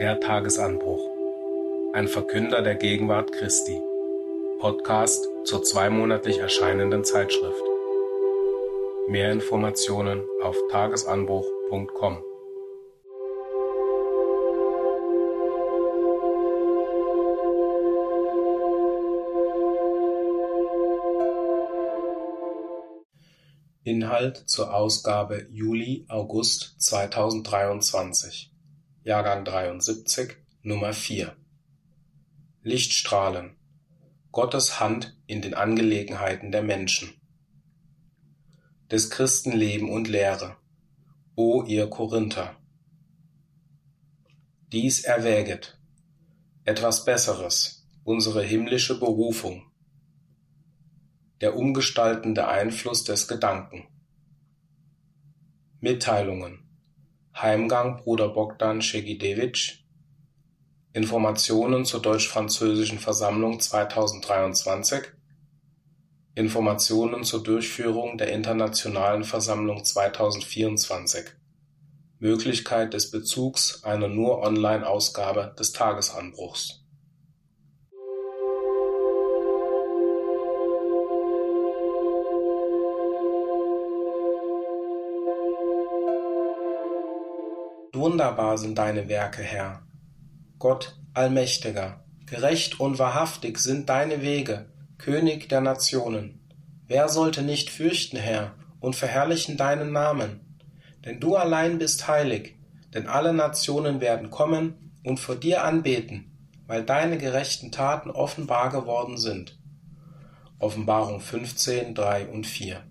Der Tagesanbruch. Ein Verkünder der Gegenwart Christi. Podcast zur zweimonatlich erscheinenden Zeitschrift. Mehr Informationen auf tagesanbruch.com. Inhalt zur Ausgabe Juli-August 2023 Jahrgang 73 Nummer 4 Lichtstrahlen. Gottes Hand in den Angelegenheiten der Menschen. Des Christen Leben und Lehre. O ihr Korinther. Dies erwäget etwas Besseres, unsere himmlische Berufung. Der umgestaltende Einfluss des Gedanken. Mitteilungen Heimgang Bruder Bogdan Schegidewitsch Informationen zur Deutsch-Französischen Versammlung 2023 Informationen zur Durchführung der Internationalen Versammlung 2024 Möglichkeit des Bezugs einer nur Online-Ausgabe des Tagesanbruchs Wunderbar sind deine Werke, Herr. Gott Allmächtiger, gerecht und wahrhaftig sind deine Wege, König der Nationen. Wer sollte nicht fürchten, Herr, und verherrlichen deinen Namen? Denn du allein bist heilig, denn alle Nationen werden kommen und vor dir anbeten, weil deine gerechten Taten offenbar geworden sind. Offenbarung 15, 3 und 4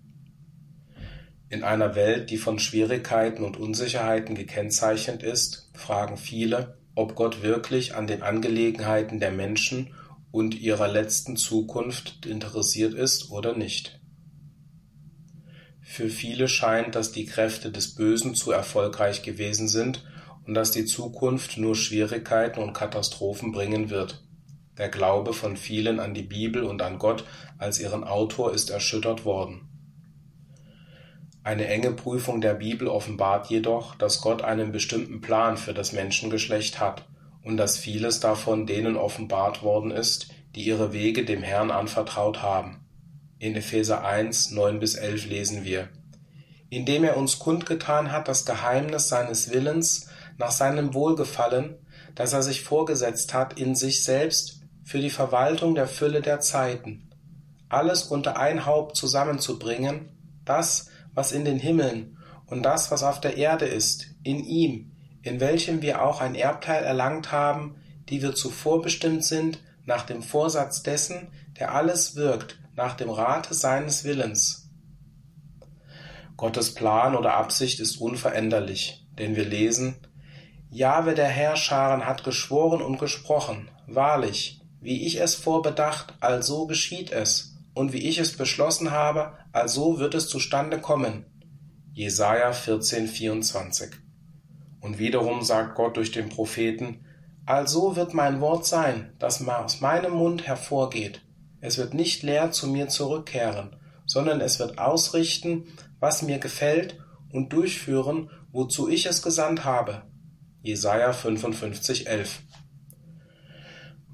in einer Welt, die von Schwierigkeiten und Unsicherheiten gekennzeichnet ist, fragen viele, ob Gott wirklich an den Angelegenheiten der Menschen und ihrer letzten Zukunft interessiert ist oder nicht. Für viele scheint, dass die Kräfte des Bösen zu erfolgreich gewesen sind und dass die Zukunft nur Schwierigkeiten und Katastrophen bringen wird. Der Glaube von vielen an die Bibel und an Gott als ihren Autor ist erschüttert worden. Eine enge Prüfung der Bibel offenbart jedoch, dass Gott einen bestimmten Plan für das Menschengeschlecht hat und dass vieles davon denen offenbart worden ist, die ihre Wege dem Herrn anvertraut haben. In Epheser 1, 9 bis 11 lesen wir, indem er uns kundgetan hat das Geheimnis seines Willens nach seinem Wohlgefallen, das er sich vorgesetzt hat in sich selbst für die Verwaltung der Fülle der Zeiten, alles unter ein Haupt zusammenzubringen, das, was in den Himmeln und das, was auf der Erde ist, in ihm, in welchem wir auch ein Erbteil erlangt haben, die wir zuvor bestimmt sind, nach dem Vorsatz dessen, der alles wirkt, nach dem Rate seines Willens. Gottes Plan oder Absicht ist unveränderlich, denn wir lesen, Jahwe der Herrscharen hat geschworen und gesprochen, wahrlich, wie ich es vorbedacht, also geschieht es, und wie ich es beschlossen habe, also wird es zustande kommen. Jesaja 14, 24. Und wiederum sagt Gott durch den Propheten, also wird mein Wort sein, das aus meinem Mund hervorgeht. Es wird nicht leer zu mir zurückkehren, sondern es wird ausrichten, was mir gefällt und durchführen, wozu ich es gesandt habe. Jesaja 55, 11.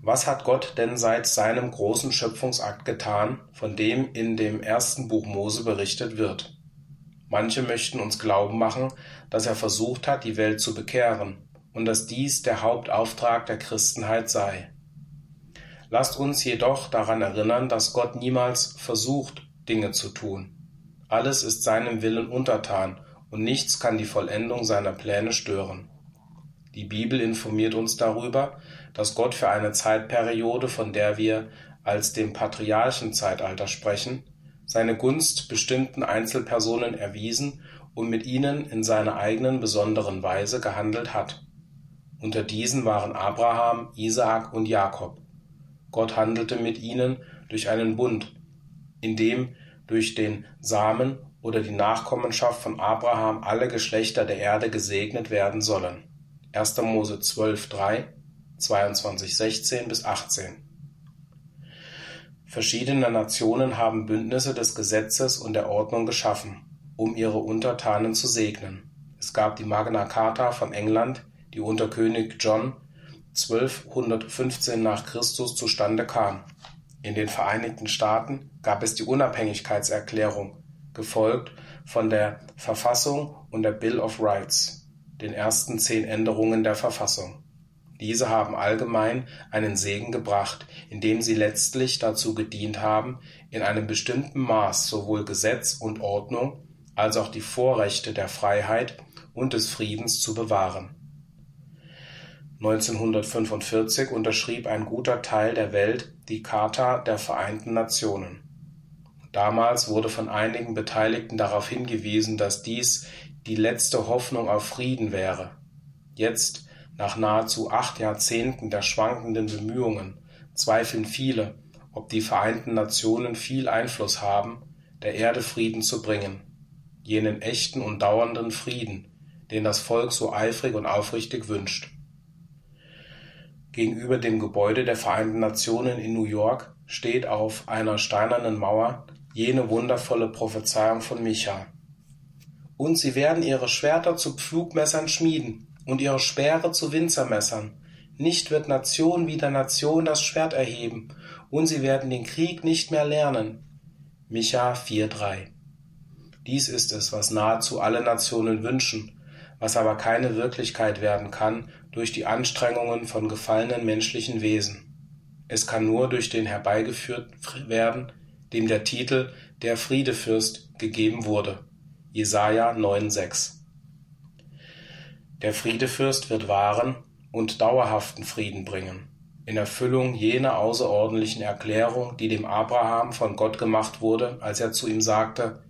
Was hat Gott denn seit seinem großen Schöpfungsakt getan, von dem in dem ersten Buch Mose berichtet wird? Manche möchten uns glauben machen, dass er versucht hat, die Welt zu bekehren und dass dies der Hauptauftrag der Christenheit sei. Lasst uns jedoch daran erinnern, dass Gott niemals versucht, Dinge zu tun. Alles ist seinem Willen untertan und nichts kann die Vollendung seiner Pläne stören. Die Bibel informiert uns darüber, dass Gott für eine Zeitperiode, von der wir als dem Patriarchenzeitalter sprechen, seine Gunst bestimmten Einzelpersonen erwiesen und mit ihnen in seiner eigenen besonderen Weise gehandelt hat. Unter diesen waren Abraham, Isaak und Jakob. Gott handelte mit ihnen durch einen Bund, in dem durch den Samen oder die Nachkommenschaft von Abraham alle Geschlechter der Erde gesegnet werden sollen 1. Mose 12, 3, 22, 16 bis 18. Verschiedene Nationen haben Bündnisse des Gesetzes und der Ordnung geschaffen, um ihre Untertanen zu segnen. Es gab die Magna Carta von England, die unter König John 1215 nach Christus zustande kam. In den Vereinigten Staaten gab es die Unabhängigkeitserklärung, gefolgt von der Verfassung und der Bill of Rights, den ersten zehn Änderungen der Verfassung. Diese haben allgemein einen Segen gebracht, indem sie letztlich dazu gedient haben, in einem bestimmten Maß sowohl Gesetz und Ordnung als auch die Vorrechte der Freiheit und des Friedens zu bewahren. 1945 unterschrieb ein guter Teil der Welt die Charta der Vereinten Nationen. Damals wurde von einigen Beteiligten darauf hingewiesen, dass dies die letzte Hoffnung auf Frieden wäre. Jetzt, nach nahezu acht Jahrzehnten der schwankenden Bemühungen, zweifeln viele, ob die Vereinten Nationen viel Einfluss haben, der Erde Frieden zu bringen, jenen echten und dauernden Frieden, den das Volk so eifrig und aufrichtig wünscht. Gegenüber dem Gebäude der Vereinten Nationen in New York steht auf einer steinernen Mauer jene wundervolle Prophezeiung von Micha. Und sie werden ihre Schwerter zu Pflugmessern schmieden und ihre Speere zu Winzermessern. Nicht wird Nation wider Nation das Schwert erheben, und sie werden den Krieg nicht mehr lernen. Micha 4,3 Dies ist es, was nahezu alle Nationen wünschen, was aber keine Wirklichkeit werden kann durch die Anstrengungen von gefallenen menschlichen Wesen. Es kann nur durch den herbeigeführt werden, dem der Titel Der Friedefürst gegeben wurde. Jesaja 9,6 Der Friedefürst wird wahren und dauerhaften Frieden bringen, in Erfüllung jener außerordentlichen Erklärung, die dem Abraham von Gott gemacht wurde, als er zu ihm sagte,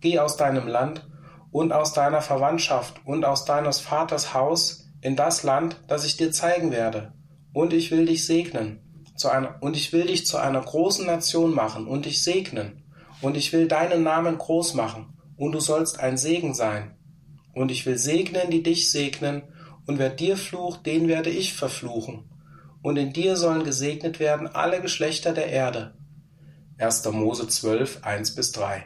Geh aus deinem Land und aus deiner Verwandtschaft und aus deines Vaters Haus in das Land, das ich dir zeigen werde, und ich will dich segnen einer, und ich will dich zu einer großen Nation machen und dich segnen, und ich will deinen Namen groß machen, und du sollst ein Segen sein. Und ich will segnen, die dich segnen, und wer dir flucht, den werde ich verfluchen. Und in dir sollen gesegnet werden alle Geschlechter der Erde. 1. Mose 12, 1 bis 3.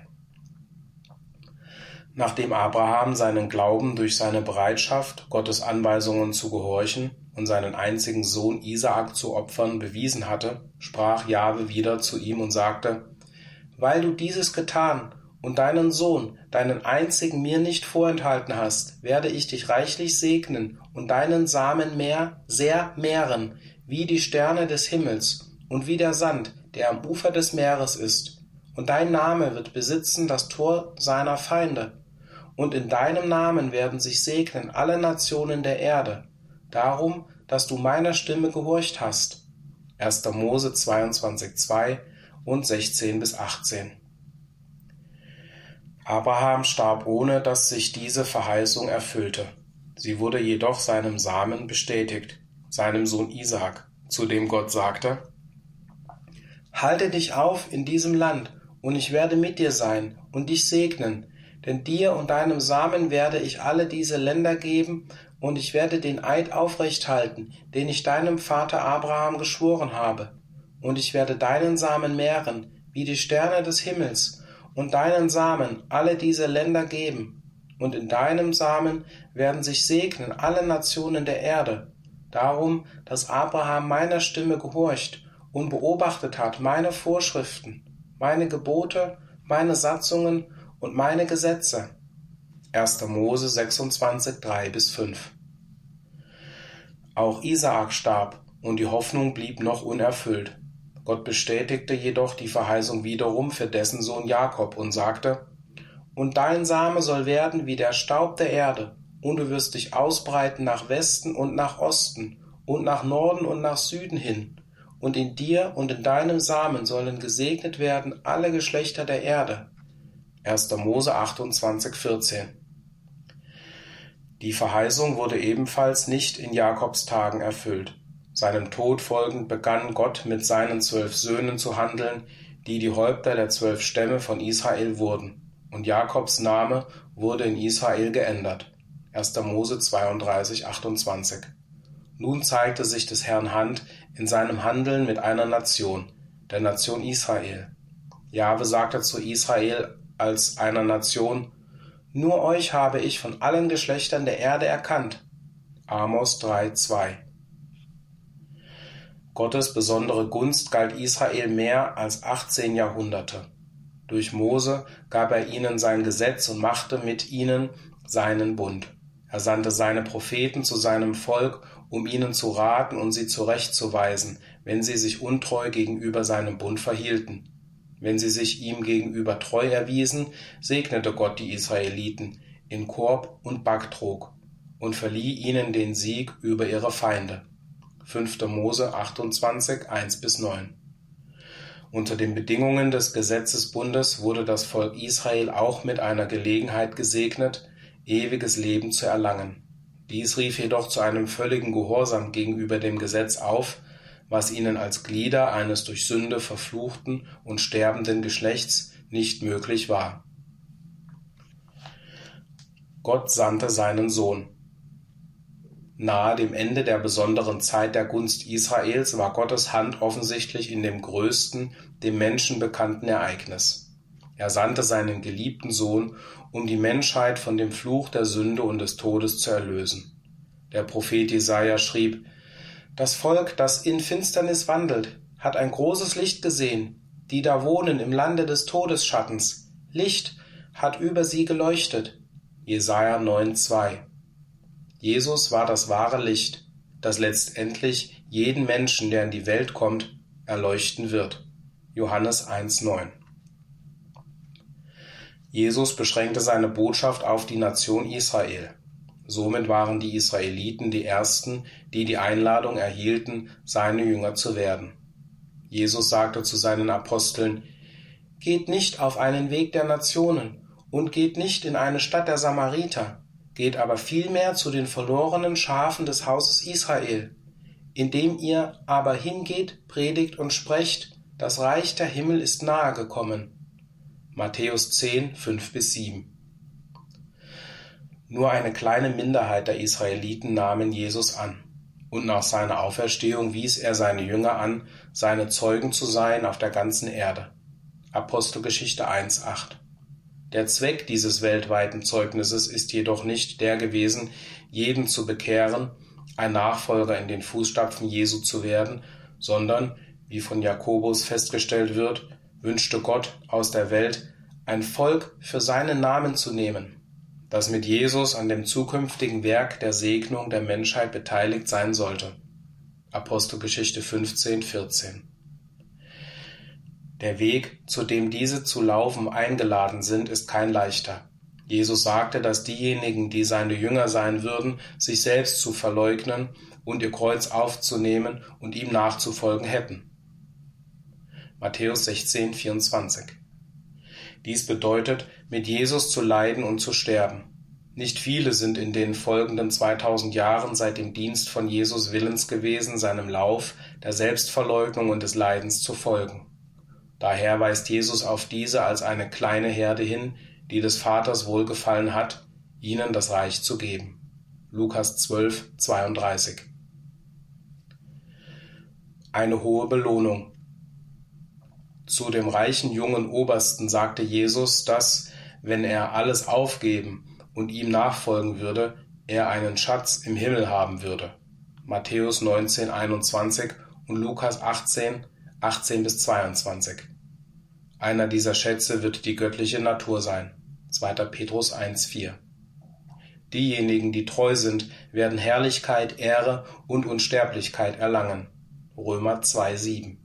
Nachdem Abraham seinen Glauben durch seine Bereitschaft, Gottes Anweisungen zu gehorchen und seinen einzigen Sohn Isaak zu opfern bewiesen hatte, sprach Jahwe wieder zu ihm und sagte, Weil du dieses getan und deinen Sohn, deinen einzigen mir nicht vorenthalten hast, werde ich dich reichlich segnen und deinen Samen mehr, sehr mehren, wie die Sterne des Himmels und wie der Sand, der am Ufer des Meeres ist. Und dein Name wird besitzen das Tor seiner Feinde. Und in deinem Namen werden sich segnen alle Nationen der Erde, darum, dass du meiner Stimme gehorcht hast. 1. Mose 22,2 und 16 bis 18. Abraham starb ohne, dass sich diese Verheißung erfüllte. Sie wurde jedoch seinem Samen bestätigt, seinem Sohn Isaak, zu dem Gott sagte, Halte dich auf in diesem Land, und ich werde mit dir sein und dich segnen, denn dir und deinem Samen werde ich alle diese Länder geben, und ich werde den Eid aufrecht halten, den ich deinem Vater Abraham geschworen habe. Und ich werde deinen Samen mehren, wie die Sterne des Himmels, und deinen Samen alle diese Länder geben. Und in deinem Samen werden sich segnen alle Nationen der Erde. Darum, dass Abraham meiner Stimme gehorcht und beobachtet hat meine Vorschriften, meine Gebote, meine Satzungen und meine Gesetze 1. Mose 26, 3 bis 5. Auch Isaak starb und die Hoffnung blieb noch unerfüllt. Gott bestätigte jedoch die Verheißung wiederum für dessen Sohn Jakob und sagte, Und dein Same soll werden wie der Staub der Erde, und du wirst dich ausbreiten nach Westen und nach Osten und nach Norden und nach Süden hin, und in dir und in deinem Samen sollen gesegnet werden alle Geschlechter der Erde. 1. Mose 28, 14. Die Verheißung wurde ebenfalls nicht in Jakobs Tagen erfüllt. Seinem Tod folgend begann Gott mit seinen zwölf Söhnen zu handeln, die die Häupter der zwölf Stämme von Israel wurden. Und Jakobs Name wurde in Israel geändert. 1. Mose 32, 28. Nun zeigte sich des Herrn Hand in seinem Handeln mit einer Nation, der Nation Israel. Jahwe sagte zu Israel als einer Nation, nur euch habe ich von allen Geschlechtern der Erde erkannt. Amos 3,2 Gottes besondere Gunst galt Israel mehr als 18 Jahrhunderte. Durch Mose gab er ihnen sein Gesetz und machte mit ihnen seinen Bund. Er sandte seine Propheten zu seinem Volk, um ihnen zu raten und sie zurechtzuweisen, wenn sie sich untreu gegenüber seinem Bund verhielten. Wenn sie sich ihm gegenüber treu erwiesen, segnete Gott die Israeliten in Korb und Backtrog und verlieh ihnen den Sieg über ihre Feinde. 5. Mose 28, 1 bis 9. Unter den Bedingungen des Gesetzesbundes wurde das Volk Israel auch mit einer Gelegenheit gesegnet, ewiges Leben zu erlangen. Dies rief jedoch zu einem völligen Gehorsam gegenüber dem Gesetz auf, was ihnen als Glieder eines durch Sünde verfluchten und sterbenden Geschlechts nicht möglich war. Gott sandte seinen Sohn. Nahe dem Ende der besonderen Zeit der Gunst Israels war Gottes Hand offensichtlich in dem größten, dem Menschen bekannten Ereignis. Er sandte seinen geliebten Sohn, um die Menschheit von dem Fluch der Sünde und des Todes zu erlösen. Der Prophet Jesaja schrieb, Das Volk, das in Finsternis wandelt, hat ein großes Licht gesehen. Die da wohnen im Lande des Todesschattens. Licht hat über sie geleuchtet. Jesaja 9,2 Jesus war das wahre Licht, das letztendlich jeden Menschen, der in die Welt kommt, erleuchten wird. Johannes 1,9 Jesus beschränkte seine Botschaft auf die Nation Israel. Somit waren die Israeliten die Ersten, die die Einladung erhielten, seine Jünger zu werden. Jesus sagte zu seinen Aposteln, Geht nicht auf einen Weg der Nationen und geht nicht in eine Stadt der Samariter, geht aber vielmehr zu den verlorenen Schafen des Hauses Israel. Indem ihr aber hingeht, predigt und sprecht, das Reich der Himmel ist nahe gekommen. Matthäus 10, 5 bis 7. Nur eine kleine Minderheit der Israeliten nahmen Jesus an, und nach seiner Auferstehung wies er seine Jünger an, seine Zeugen zu sein auf der ganzen Erde. Apostelgeschichte 1, 8. Der Zweck dieses weltweiten Zeugnisses ist jedoch nicht der gewesen, jeden zu bekehren, ein Nachfolger in den Fußstapfen Jesu zu werden, sondern, wie von Jakobus festgestellt wird, wünschte Gott aus der Welt ein Volk für seinen Namen zu nehmen, das mit Jesus an dem zukünftigen Werk der Segnung der Menschheit beteiligt sein sollte. Apostelgeschichte 15, 14. Der Weg, zu dem diese zu laufen eingeladen sind, ist kein leichter. Jesus sagte, dass diejenigen, die seine Jünger sein würden, sich selbst zu verleugnen und ihr Kreuz aufzunehmen und ihm nachzufolgen hätten. Matthäus 16, 24. Dies bedeutet, mit Jesus zu leiden und zu sterben. Nicht viele sind in den folgenden 2000 Jahren seit dem Dienst von Jesus willens gewesen, seinem Lauf der Selbstverleugnung und des Leidens zu folgen. Daher weist Jesus auf diese als eine kleine Herde hin, die des Vaters wohlgefallen hat, ihnen das Reich zu geben. Lukas 12, 32. Eine hohe Belohnung. Zu dem reichen jungen Obersten sagte Jesus, dass, wenn er alles aufgeben und ihm nachfolgen würde, er einen Schatz im Himmel haben würde. Matthäus 19, 21 und Lukas 18, 18 bis 22. Einer dieser Schätze wird die göttliche Natur sein. 2. Petrus 1, 4. Diejenigen, die treu sind, werden Herrlichkeit, Ehre und Unsterblichkeit erlangen. Römer 2, 7.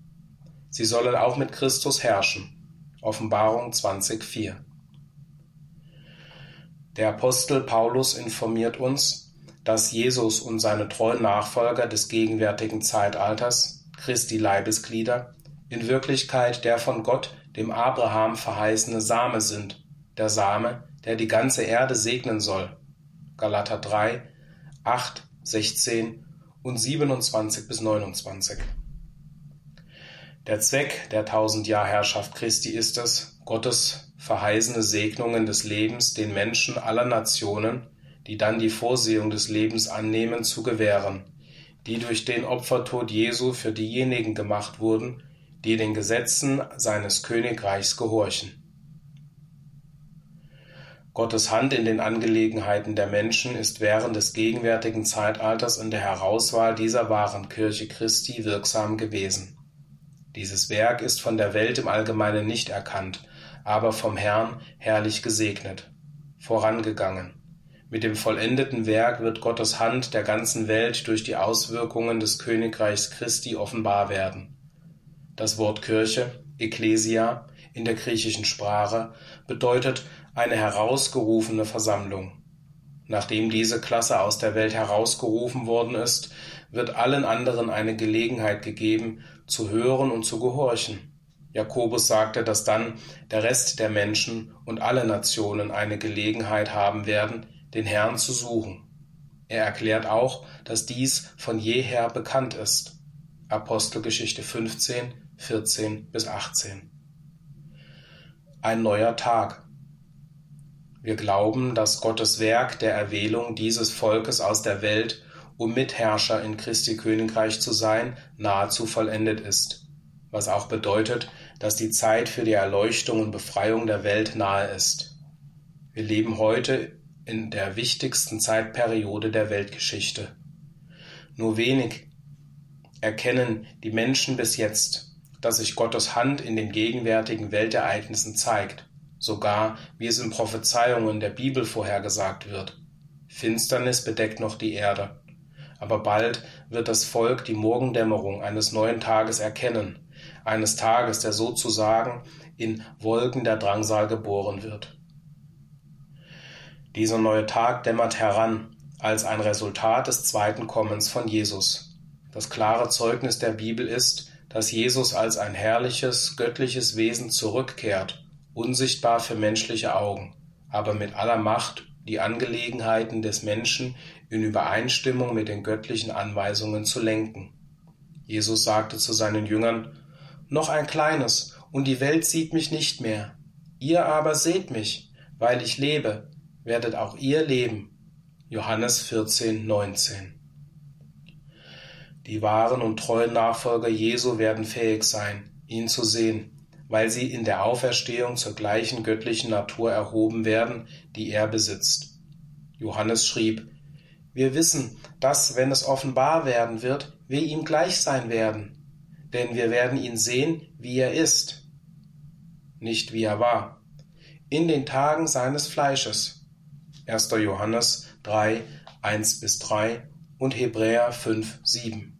Sie sollen auch mit Christus herrschen. Offenbarung 20,4. Der Apostel Paulus informiert uns, dass Jesus und seine treuen Nachfolger des gegenwärtigen Zeitalters, Christi Leibesglieder, in Wirklichkeit der von Gott, dem Abraham verheißene Same sind, der Same, der die ganze Erde segnen soll. Galater 3, 8, 16 und 27 bis 29. Der Zweck der Tausendjahrherrschaft Christi ist es, Gottes verheißene Segnungen des Lebens den Menschen aller Nationen, die dann die Vorsehung des Lebens annehmen, zu gewähren, die durch den Opfertod Jesu für diejenigen gemacht wurden, die den Gesetzen seines Königreichs gehorchen. Gottes Hand in den Angelegenheiten der Menschen ist während des gegenwärtigen Zeitalters in der Herauswahl dieser wahren Kirche Christi wirksam gewesen. Dieses Werk ist von der Welt im Allgemeinen nicht erkannt, aber vom Herrn herrlich gesegnet, vorangegangen. Mit dem vollendeten Werk wird Gottes Hand der ganzen Welt durch die Auswirkungen des Königreichs Christi offenbar werden. Das Wort Kirche, Ecclesia, in der griechischen Sprache bedeutet eine herausgerufene Versammlung. Nachdem diese Klasse aus der Welt herausgerufen worden ist, wird allen anderen eine Gelegenheit gegeben, zu hören und zu gehorchen. Jakobus sagte, dass dann der Rest der Menschen und alle Nationen eine Gelegenheit haben werden, den Herrn zu suchen. Er erklärt auch, dass dies von jeher bekannt ist. Apostelgeschichte 15, 14 bis 18. Ein neuer Tag. Wir glauben, dass Gottes Werk der Erwählung dieses Volkes aus der Welt, um Mitherrscher in Christi Königreich zu sein, nahezu vollendet ist, was auch bedeutet, dass die Zeit für die Erleuchtung und Befreiung der Welt nahe ist. Wir leben heute in der wichtigsten Zeitperiode der Weltgeschichte. Nur wenig erkennen die Menschen bis jetzt, dass sich Gottes Hand in den gegenwärtigen Weltereignissen zeigt, sogar wie es in Prophezeiungen der Bibel vorhergesagt wird. Finsternis bedeckt noch die Erde. Aber bald wird das Volk die Morgendämmerung eines neuen Tages erkennen, eines Tages, der sozusagen in Wolken der Drangsal geboren wird. Dieser neue Tag dämmert heran als ein Resultat des zweiten Kommens von Jesus. Das klare Zeugnis der Bibel ist, dass Jesus als ein herrliches, göttliches Wesen zurückkehrt, unsichtbar für menschliche Augen, aber mit aller Macht die Angelegenheiten des Menschen in Übereinstimmung mit den göttlichen Anweisungen zu lenken. Jesus sagte zu seinen Jüngern, Noch ein kleines, und die Welt sieht mich nicht mehr. Ihr aber seht mich, weil ich lebe, werdet auch ihr leben. Johannes 14, 19. Die wahren und treuen Nachfolger Jesu werden fähig sein, ihn zu sehen, weil sie in der Auferstehung zur gleichen göttlichen Natur erhoben werden, die er besitzt. Johannes schrieb, wir wissen, dass, wenn es offenbar werden wird, wir ihm gleich sein werden, denn wir werden ihn sehen, wie er ist, nicht wie er war, in den Tagen seines Fleisches. 1. Johannes 3, 1 bis 3 und Hebräer 5, 7.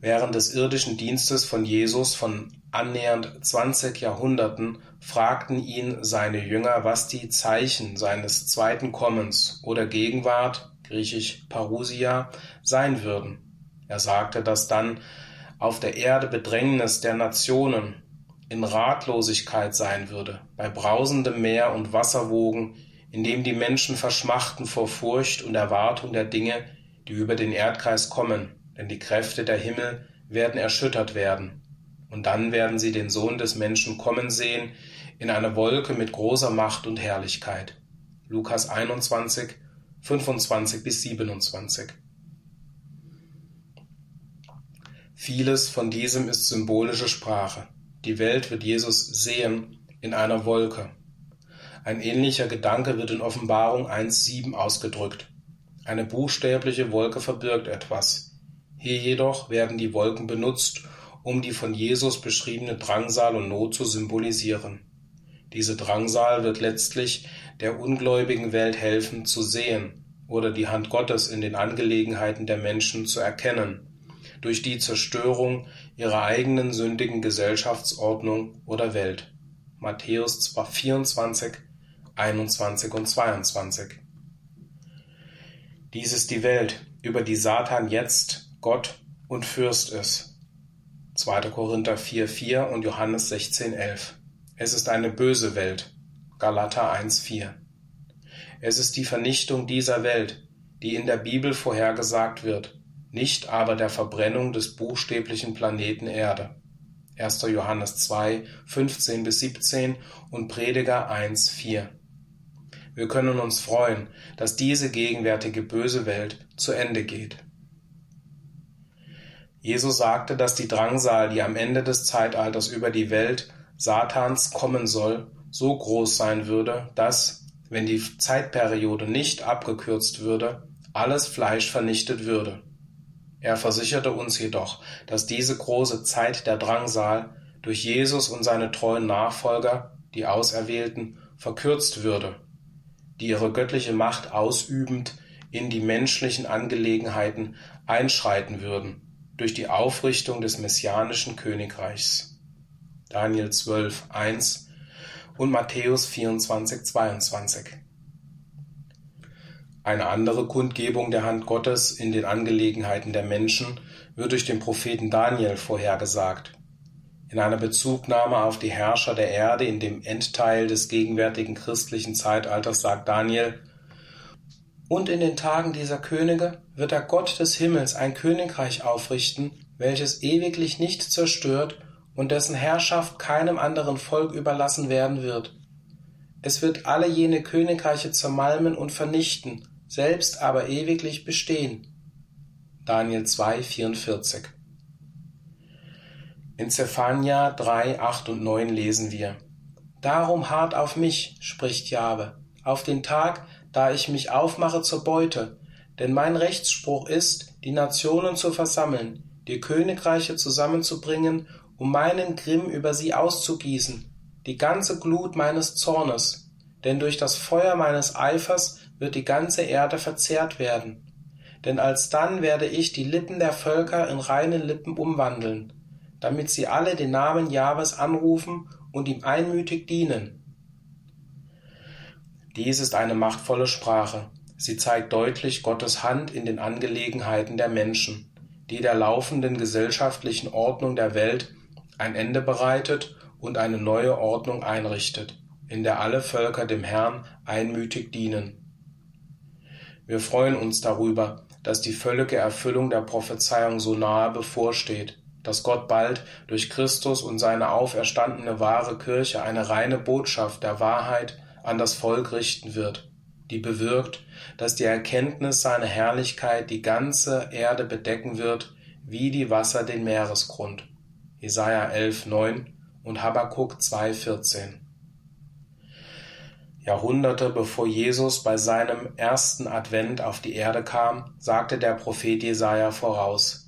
Während des irdischen Dienstes von Jesus von annähernd 20 Jahrhunderten fragten ihn seine Jünger, was die Zeichen seines zweiten Kommens oder Gegenwart, griechisch Parousia, sein würden. Er sagte, dass dann auf der Erde Bedrängnis der Nationen in Ratlosigkeit sein würde, bei brausendem Meer und Wasserwogen, in dem die Menschen verschmachten vor Furcht und Erwartung der Dinge, die über den Erdkreis kommen, denn die Kräfte der Himmel werden erschüttert werden. Und dann werden sie den Sohn des Menschen kommen sehen in einer Wolke mit großer Macht und Herrlichkeit. Lukas 21, 25 bis 27. Vieles von diesem ist symbolische Sprache. Die Welt wird Jesus sehen in einer Wolke. Ein ähnlicher Gedanke wird in Offenbarung 1.7 ausgedrückt. Eine buchstäbliche Wolke verbirgt etwas. Hier jedoch werden die Wolken benutzt, um die von Jesus beschriebene Drangsal und Not zu symbolisieren. Diese Drangsal wird letztlich der ungläubigen Welt helfen zu sehen oder die Hand Gottes in den Angelegenheiten der Menschen zu erkennen durch die Zerstörung ihrer eigenen sündigen Gesellschaftsordnung oder Welt. Matthäus 24, 21 und 22. Dies ist die Welt, über die Satan jetzt Gott und Fürst ist. 2. Korinther 4, 4 und Johannes 16, 11. Es ist eine böse Welt. Galater 1, 4. Es ist die Vernichtung dieser Welt, die in der Bibel vorhergesagt wird nicht aber der Verbrennung des buchstäblichen Planeten Erde. 1. Johannes 2, 15 bis 17 und Prediger 1, 4. Wir können uns freuen, dass diese gegenwärtige böse Welt zu Ende geht. Jesus sagte, dass die Drangsal, die am Ende des Zeitalters über die Welt Satans kommen soll, so groß sein würde, dass, wenn die Zeitperiode nicht abgekürzt würde, alles Fleisch vernichtet würde. Er versicherte uns jedoch, dass diese große Zeit der Drangsal durch Jesus und seine treuen Nachfolger, die Auserwählten, verkürzt würde, die ihre göttliche Macht ausübend in die menschlichen Angelegenheiten einschreiten würden, durch die Aufrichtung des messianischen Königreichs. Daniel 12, 1 und Matthäus 24, 22. Eine andere Kundgebung der Hand Gottes in den Angelegenheiten der Menschen wird durch den Propheten Daniel vorhergesagt. In einer Bezugnahme auf die Herrscher der Erde in dem Endteil des gegenwärtigen christlichen Zeitalters sagt Daniel, und in den Tagen dieser Könige wird der Gott des Himmels ein Königreich aufrichten, welches ewiglich nicht zerstört und dessen Herrschaft keinem anderen Volk überlassen werden wird. Es wird alle jene Königreiche zermalmen und vernichten, selbst aber ewiglich bestehen. Daniel 2, 44. In Zephania 3, 8 und 9 lesen wir, Darum hart auf mich, spricht Jahwe, auf den Tag, da ich mich aufmache zur Beute, denn mein Rechtsspruch ist, die Nationen zu versammeln, die Königreiche zusammenzubringen, um meinen Grimm über sie auszugießen, die ganze Glut meines Zornes, denn durch das Feuer meines Eifers wird die ganze Erde verzehrt werden. Denn alsdann werde ich die Lippen der Völker in reine Lippen umwandeln, damit sie alle den Namen Jahwes anrufen und ihm einmütig dienen. Dies ist eine machtvolle Sprache. Sie zeigt deutlich Gottes Hand in den Angelegenheiten der Menschen, die der laufenden gesellschaftlichen Ordnung der Welt ein Ende bereitet und eine neue Ordnung einrichtet, in der alle Völker dem Herrn einmütig dienen. Wir freuen uns darüber, dass die völlige Erfüllung der Prophezeiung so nahe bevorsteht dass Gott bald durch Christus und seine auferstandene wahre Kirche eine reine Botschaft der Wahrheit an das Volk richten wird, die bewirkt, dass die Erkenntnis seiner Herrlichkeit die ganze Erde bedecken wird, wie die Wasser den Meeresgrund. Jesaja 11, 9 und Habakkuk 2, 14. Jahrhunderte bevor Jesus bei seinem ersten Advent auf die Erde kam, sagte der Prophet Jesaja voraus: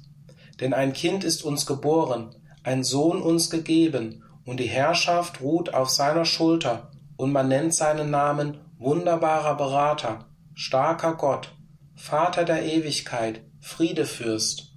denn ein Kind ist uns geboren, ein Sohn uns gegeben, und die Herrschaft ruht auf seiner Schulter, und man nennt seinen Namen wunderbarer Berater, starker Gott, Vater der Ewigkeit, Friedefürst.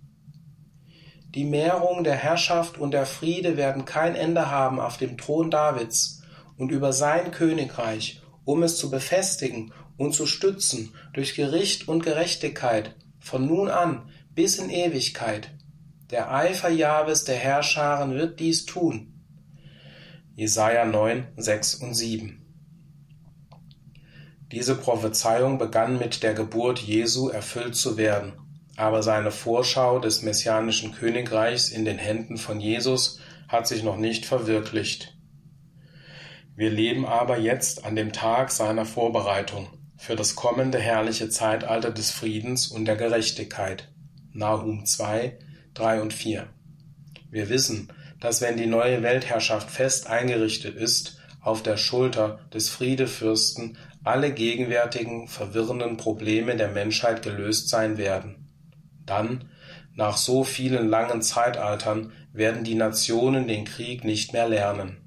Die Mehrung der Herrschaft und der Friede werden kein Ende haben auf dem Thron Davids und über sein Königreich, um es zu befestigen und zu stützen durch Gericht und Gerechtigkeit von nun an bis in Ewigkeit. Der Eifer Jahwes der Herrscharen wird dies tun. Jesaja 9, 6 und 7. Diese Prophezeiung begann mit der Geburt Jesu erfüllt zu werden, aber seine Vorschau des messianischen Königreichs in den Händen von Jesus hat sich noch nicht verwirklicht. Wir leben aber jetzt an dem Tag seiner Vorbereitung für das kommende herrliche Zeitalter des Friedens und der Gerechtigkeit. Nahum 2, 3 und 4. Wir wissen, dass wenn die neue Weltherrschaft fest eingerichtet ist, auf der Schulter des Friedefürsten alle gegenwärtigen verwirrenden Probleme der Menschheit gelöst sein werden. Dann, nach so vielen langen Zeitaltern, werden die Nationen den Krieg nicht mehr lernen.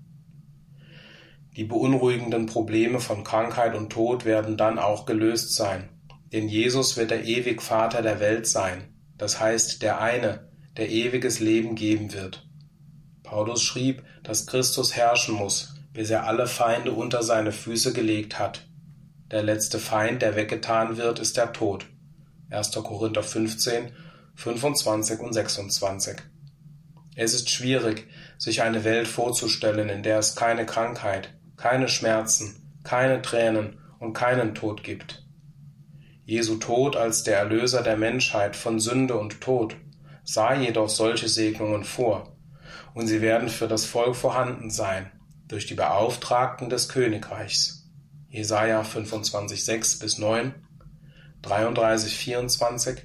Die beunruhigenden Probleme von Krankheit und Tod werden dann auch gelöst sein, denn Jesus wird der ewig Vater der Welt sein, das heißt der eine, der ewiges Leben geben wird. Paulus schrieb, dass Christus herrschen muss, bis er alle Feinde unter seine Füße gelegt hat. Der letzte Feind, der weggetan wird, ist der Tod. 1. Korinther 15, 25 und 26. Es ist schwierig, sich eine Welt vorzustellen, in der es keine Krankheit, keine Schmerzen, keine Tränen und keinen Tod gibt. Jesu Tod als der Erlöser der Menschheit von Sünde und Tod sah jedoch solche Segnungen vor, und sie werden für das Volk vorhanden sein, durch die Beauftragten des Königreichs. Jesaja 25, 6 bis 9, 33, 24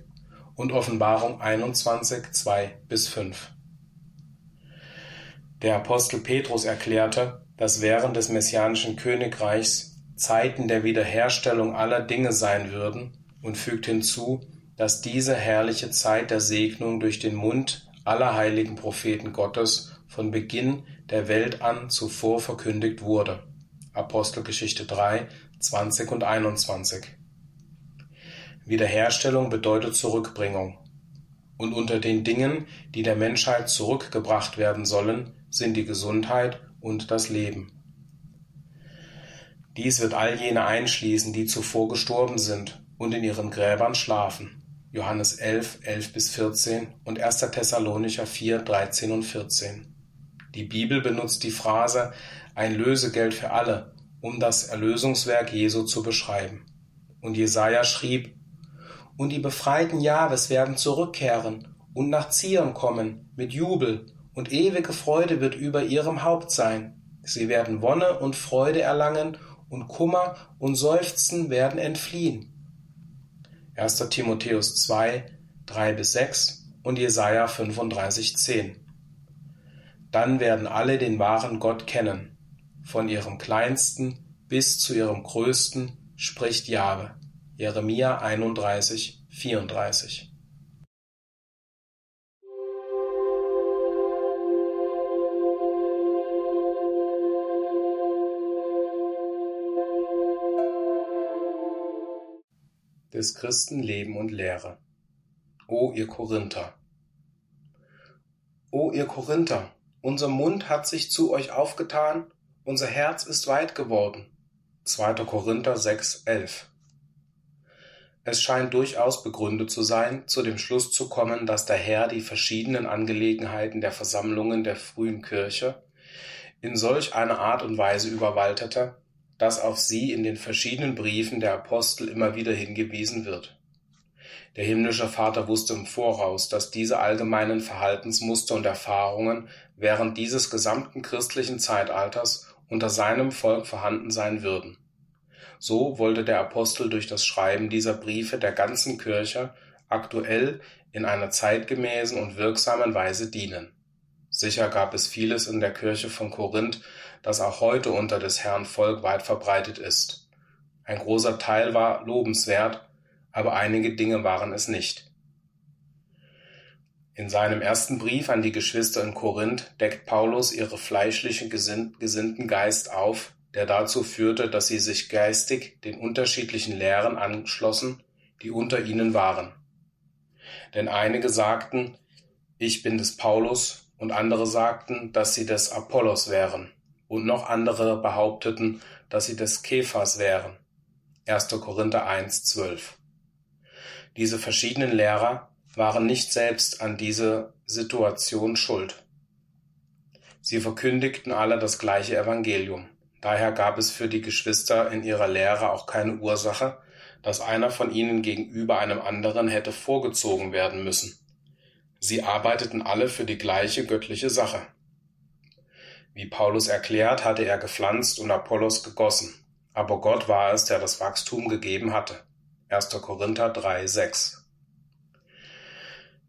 und Offenbarung 21, 2 bis 5. Der Apostel Petrus erklärte, dass während des messianischen Königreichs Zeiten der Wiederherstellung aller Dinge sein würden und fügt hinzu, dass diese herrliche Zeit der Segnung durch den Mund aller heiligen Propheten Gottes von Beginn der Welt an zuvor verkündigt wurde. Apostelgeschichte 3, 20 und 21. Wiederherstellung bedeutet Zurückbringung. Und unter den Dingen, die der Menschheit zurückgebracht werden sollen, sind die Gesundheit und das Leben. Dies wird all jene einschließen, die zuvor gestorben sind und in ihren Gräbern schlafen. Johannes 11, 11 bis 14 und 1. Thessalonicher 4, 13 und 14. Die Bibel benutzt die Phrase ein Lösegeld für alle, um das Erlösungswerk Jesu zu beschreiben. Und Jesaja schrieb, und die Befreiten Jahres werden zurückkehren und nach Zion kommen mit Jubel, und ewige Freude wird über ihrem Haupt sein. Sie werden Wonne und Freude erlangen, und Kummer und Seufzen werden entfliehen. 1. Timotheus 2, 3 bis 6 und Jesaja 35, 10. Dann werden alle den wahren Gott kennen, von ihrem kleinsten bis zu ihrem größten, spricht Jahwe. Jeremia 31, 34. des Christen Leben und Lehre. O ihr Korinther! O ihr Korinther! Unser Mund hat sich zu euch aufgetan, unser Herz ist weit geworden. 2. Korinther 6, 11. Es scheint durchaus begründet zu sein, zu dem Schluss zu kommen, dass der Herr die verschiedenen Angelegenheiten der Versammlungen der frühen Kirche in solch einer Art und Weise überwaltete, dass auf sie in den verschiedenen Briefen der Apostel immer wieder hingewiesen wird. Der himmlische Vater wusste im Voraus, dass diese allgemeinen Verhaltensmuster und Erfahrungen während dieses gesamten christlichen Zeitalters unter seinem Volk vorhanden sein würden. So wollte der Apostel durch das Schreiben dieser Briefe der ganzen Kirche aktuell in einer zeitgemäßen und wirksamen Weise dienen. Sicher gab es vieles in der Kirche von Korinth, das auch heute unter des Herrn Volk weit verbreitet ist. Ein großer Teil war lobenswert, aber einige Dinge waren es nicht. In seinem ersten Brief an die Geschwister in Korinth deckt Paulus ihre fleischlichen gesinnten Geist auf, der dazu führte, dass sie sich geistig den unterschiedlichen Lehren anschlossen, die unter ihnen waren. Denn einige sagten, ich bin des Paulus, und andere sagten, dass sie des Apollos wären, und noch andere behaupteten, dass sie des Kephas wären. 1. Korinther 1, 12. Diese verschiedenen Lehrer waren nicht selbst an dieser Situation schuld. Sie verkündigten alle das gleiche Evangelium. Daher gab es für die Geschwister in ihrer Lehre auch keine Ursache, dass einer von ihnen gegenüber einem anderen hätte vorgezogen werden müssen. Sie arbeiteten alle für die gleiche göttliche Sache. Wie Paulus erklärt, hatte er gepflanzt und Apollos gegossen, aber Gott war es, der das Wachstum gegeben hatte. 1. Korinther 3, 6.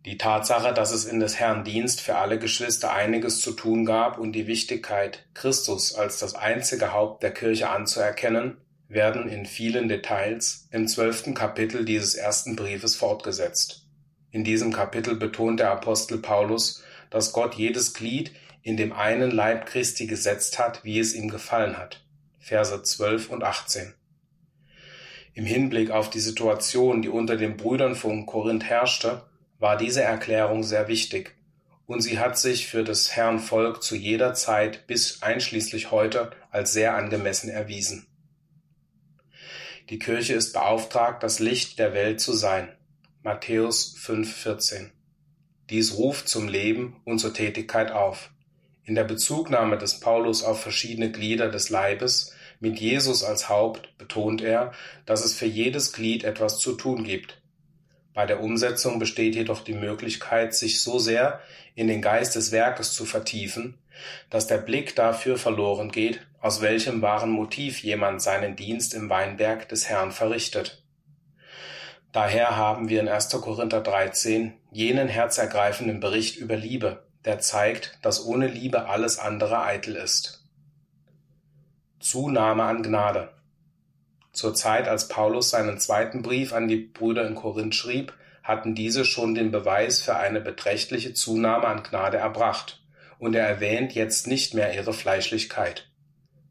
Die Tatsache, dass es in des Herrn Dienst für alle Geschwister einiges zu tun gab und die Wichtigkeit, Christus als das einzige Haupt der Kirche anzuerkennen, werden in vielen Details im zwölften Kapitel dieses ersten Briefes fortgesetzt. In diesem Kapitel betont der Apostel Paulus, dass Gott jedes Glied in dem einen Leib Christi gesetzt hat, wie es ihm gefallen hat. Verse 12 und 18. Im Hinblick auf die Situation, die unter den Brüdern von Korinth herrschte, war diese Erklärung sehr wichtig, und sie hat sich für des Herrn Volk zu jeder Zeit bis einschließlich heute als sehr angemessen erwiesen. Die Kirche ist beauftragt, das Licht der Welt zu sein. Matthäus 5,14. Dies ruft zum Leben und zur Tätigkeit auf. In der Bezugnahme des Paulus auf verschiedene Glieder des Leibes mit Jesus als Haupt betont er, dass es für jedes Glied etwas zu tun gibt, bei der Umsetzung besteht jedoch die Möglichkeit, sich so sehr in den Geist des Werkes zu vertiefen, dass der Blick dafür verloren geht, aus welchem wahren Motiv jemand seinen Dienst im Weinberg des Herrn verrichtet. Daher haben wir in 1. Korinther 13 jenen herzergreifenden Bericht über Liebe, der zeigt, dass ohne Liebe alles andere eitel ist. Zunahme an Gnade. Zur Zeit, als Paulus seinen zweiten Brief an die Brüder in Korinth schrieb, hatten diese schon den Beweis für eine beträchtliche Zunahme an Gnade erbracht, und er erwähnt jetzt nicht mehr ihre Fleischlichkeit.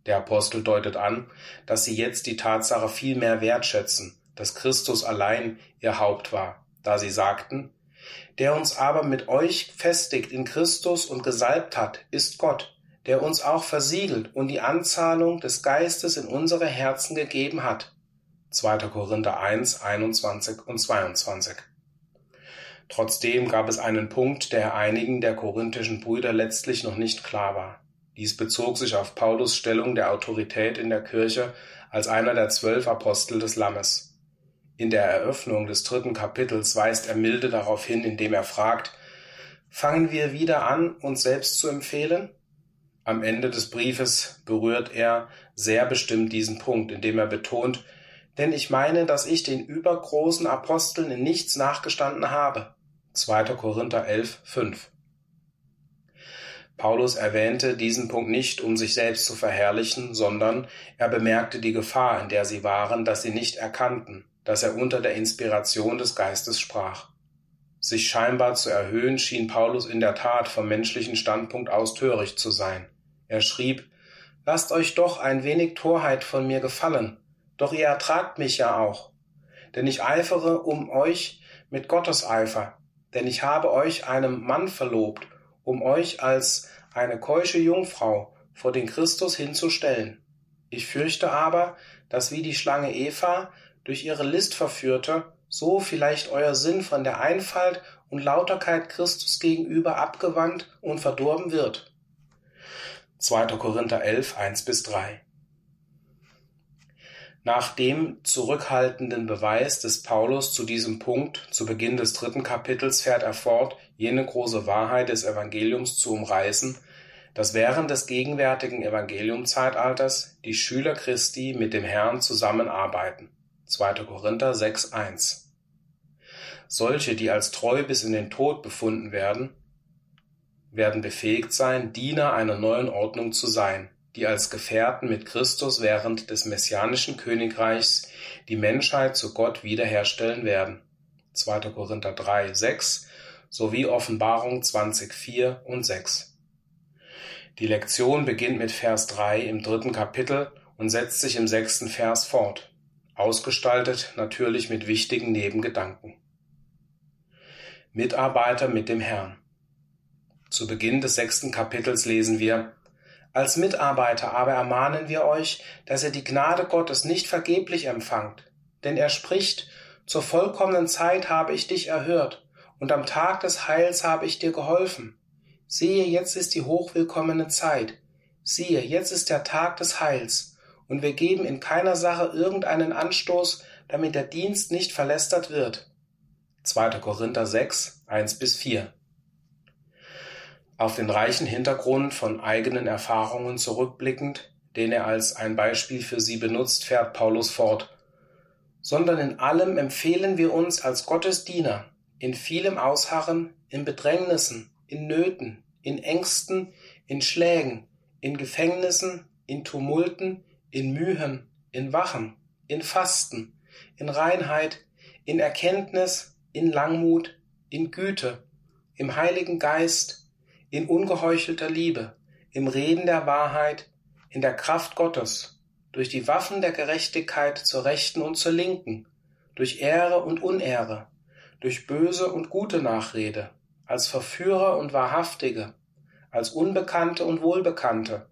Der Apostel deutet an, dass sie jetzt die Tatsache viel mehr wertschätzen, dass Christus allein ihr Haupt war, da sie sagten, der uns aber mit euch festigt in Christus und gesalbt hat, ist Gott, der uns auch versiegelt und die Anzahlung des Geistes in unsere Herzen gegeben hat. 2. Korinther 1, 21 und 22. Trotzdem gab es einen Punkt, der einigen der korinthischen Brüder letztlich noch nicht klar war. Dies bezog sich auf Paulus Stellung der Autorität in der Kirche als einer der zwölf Apostel des Lammes. In der Eröffnung des dritten Kapitels weist er milde darauf hin, indem er fragt, Fangen wir wieder an, uns selbst zu empfehlen? Am Ende des Briefes berührt er sehr bestimmt diesen Punkt, indem er betont, denn ich meine, dass ich den übergroßen Aposteln in nichts nachgestanden habe. 2. Korinther 11, 5. Paulus erwähnte diesen Punkt nicht, um sich selbst zu verherrlichen, sondern er bemerkte die Gefahr, in der sie waren, dass sie nicht erkannten, dass er unter der Inspiration des Geistes sprach. Sich scheinbar zu erhöhen schien Paulus in der Tat vom menschlichen Standpunkt aus töricht zu sein. Er schrieb, Lasst euch doch ein wenig Torheit von mir gefallen, doch ihr ertragt mich ja auch. Denn ich eifere um euch mit Gottes Eifer, denn ich habe euch einem Mann verlobt, um euch als eine keusche Jungfrau vor den Christus hinzustellen. Ich fürchte aber, dass wie die Schlange Eva durch ihre List verführte, so vielleicht euer Sinn von der Einfalt und Lauterkeit Christus gegenüber abgewandt und verdorben wird. 2. Korinther 11, 1 bis 3 nach dem zurückhaltenden Beweis des Paulus zu diesem Punkt zu Beginn des dritten Kapitels fährt er fort, jene große Wahrheit des Evangeliums zu umreißen, dass während des gegenwärtigen Evangeliumzeitalters die Schüler Christi mit dem Herrn zusammenarbeiten. 2. Korinther 6.1 Solche, die als treu bis in den Tod befunden werden, werden befähigt sein, Diener einer neuen Ordnung zu sein, die als Gefährten mit Christus während des messianischen Königreichs die Menschheit zu Gott wiederherstellen werden. 2. Korinther 3, 6 sowie Offenbarung 20, 4 und 6. Die Lektion beginnt mit Vers 3 im dritten Kapitel und setzt sich im sechsten Vers fort, ausgestaltet natürlich mit wichtigen Nebengedanken. Mitarbeiter mit dem Herrn. Zu Beginn des sechsten Kapitels lesen wir als Mitarbeiter aber ermahnen wir euch, dass ihr die Gnade Gottes nicht vergeblich empfangt. Denn er spricht, zur vollkommenen Zeit habe ich dich erhört, und am Tag des Heils habe ich dir geholfen. Siehe, jetzt ist die hochwillkommene Zeit. Siehe, jetzt ist der Tag des Heils, und wir geben in keiner Sache irgendeinen Anstoß, damit der Dienst nicht verlästert wird. 2. Korinther 6, 1 bis 4 auf den reichen Hintergrund von eigenen Erfahrungen zurückblickend, den er als ein Beispiel für sie benutzt, fährt Paulus fort. Sondern in allem empfehlen wir uns als Gottes Diener, in vielem Ausharren, in Bedrängnissen, in Nöten, in Ängsten, in Schlägen, in Gefängnissen, in Tumulten, in Mühen, in Wachen, in Fasten, in Reinheit, in Erkenntnis, in Langmut, in Güte, im Heiligen Geist, in ungeheuchelter Liebe, im Reden der Wahrheit, in der Kraft Gottes, durch die Waffen der Gerechtigkeit zur Rechten und zur Linken, durch Ehre und Unehre, durch böse und gute Nachrede, als Verführer und Wahrhaftige, als Unbekannte und Wohlbekannte,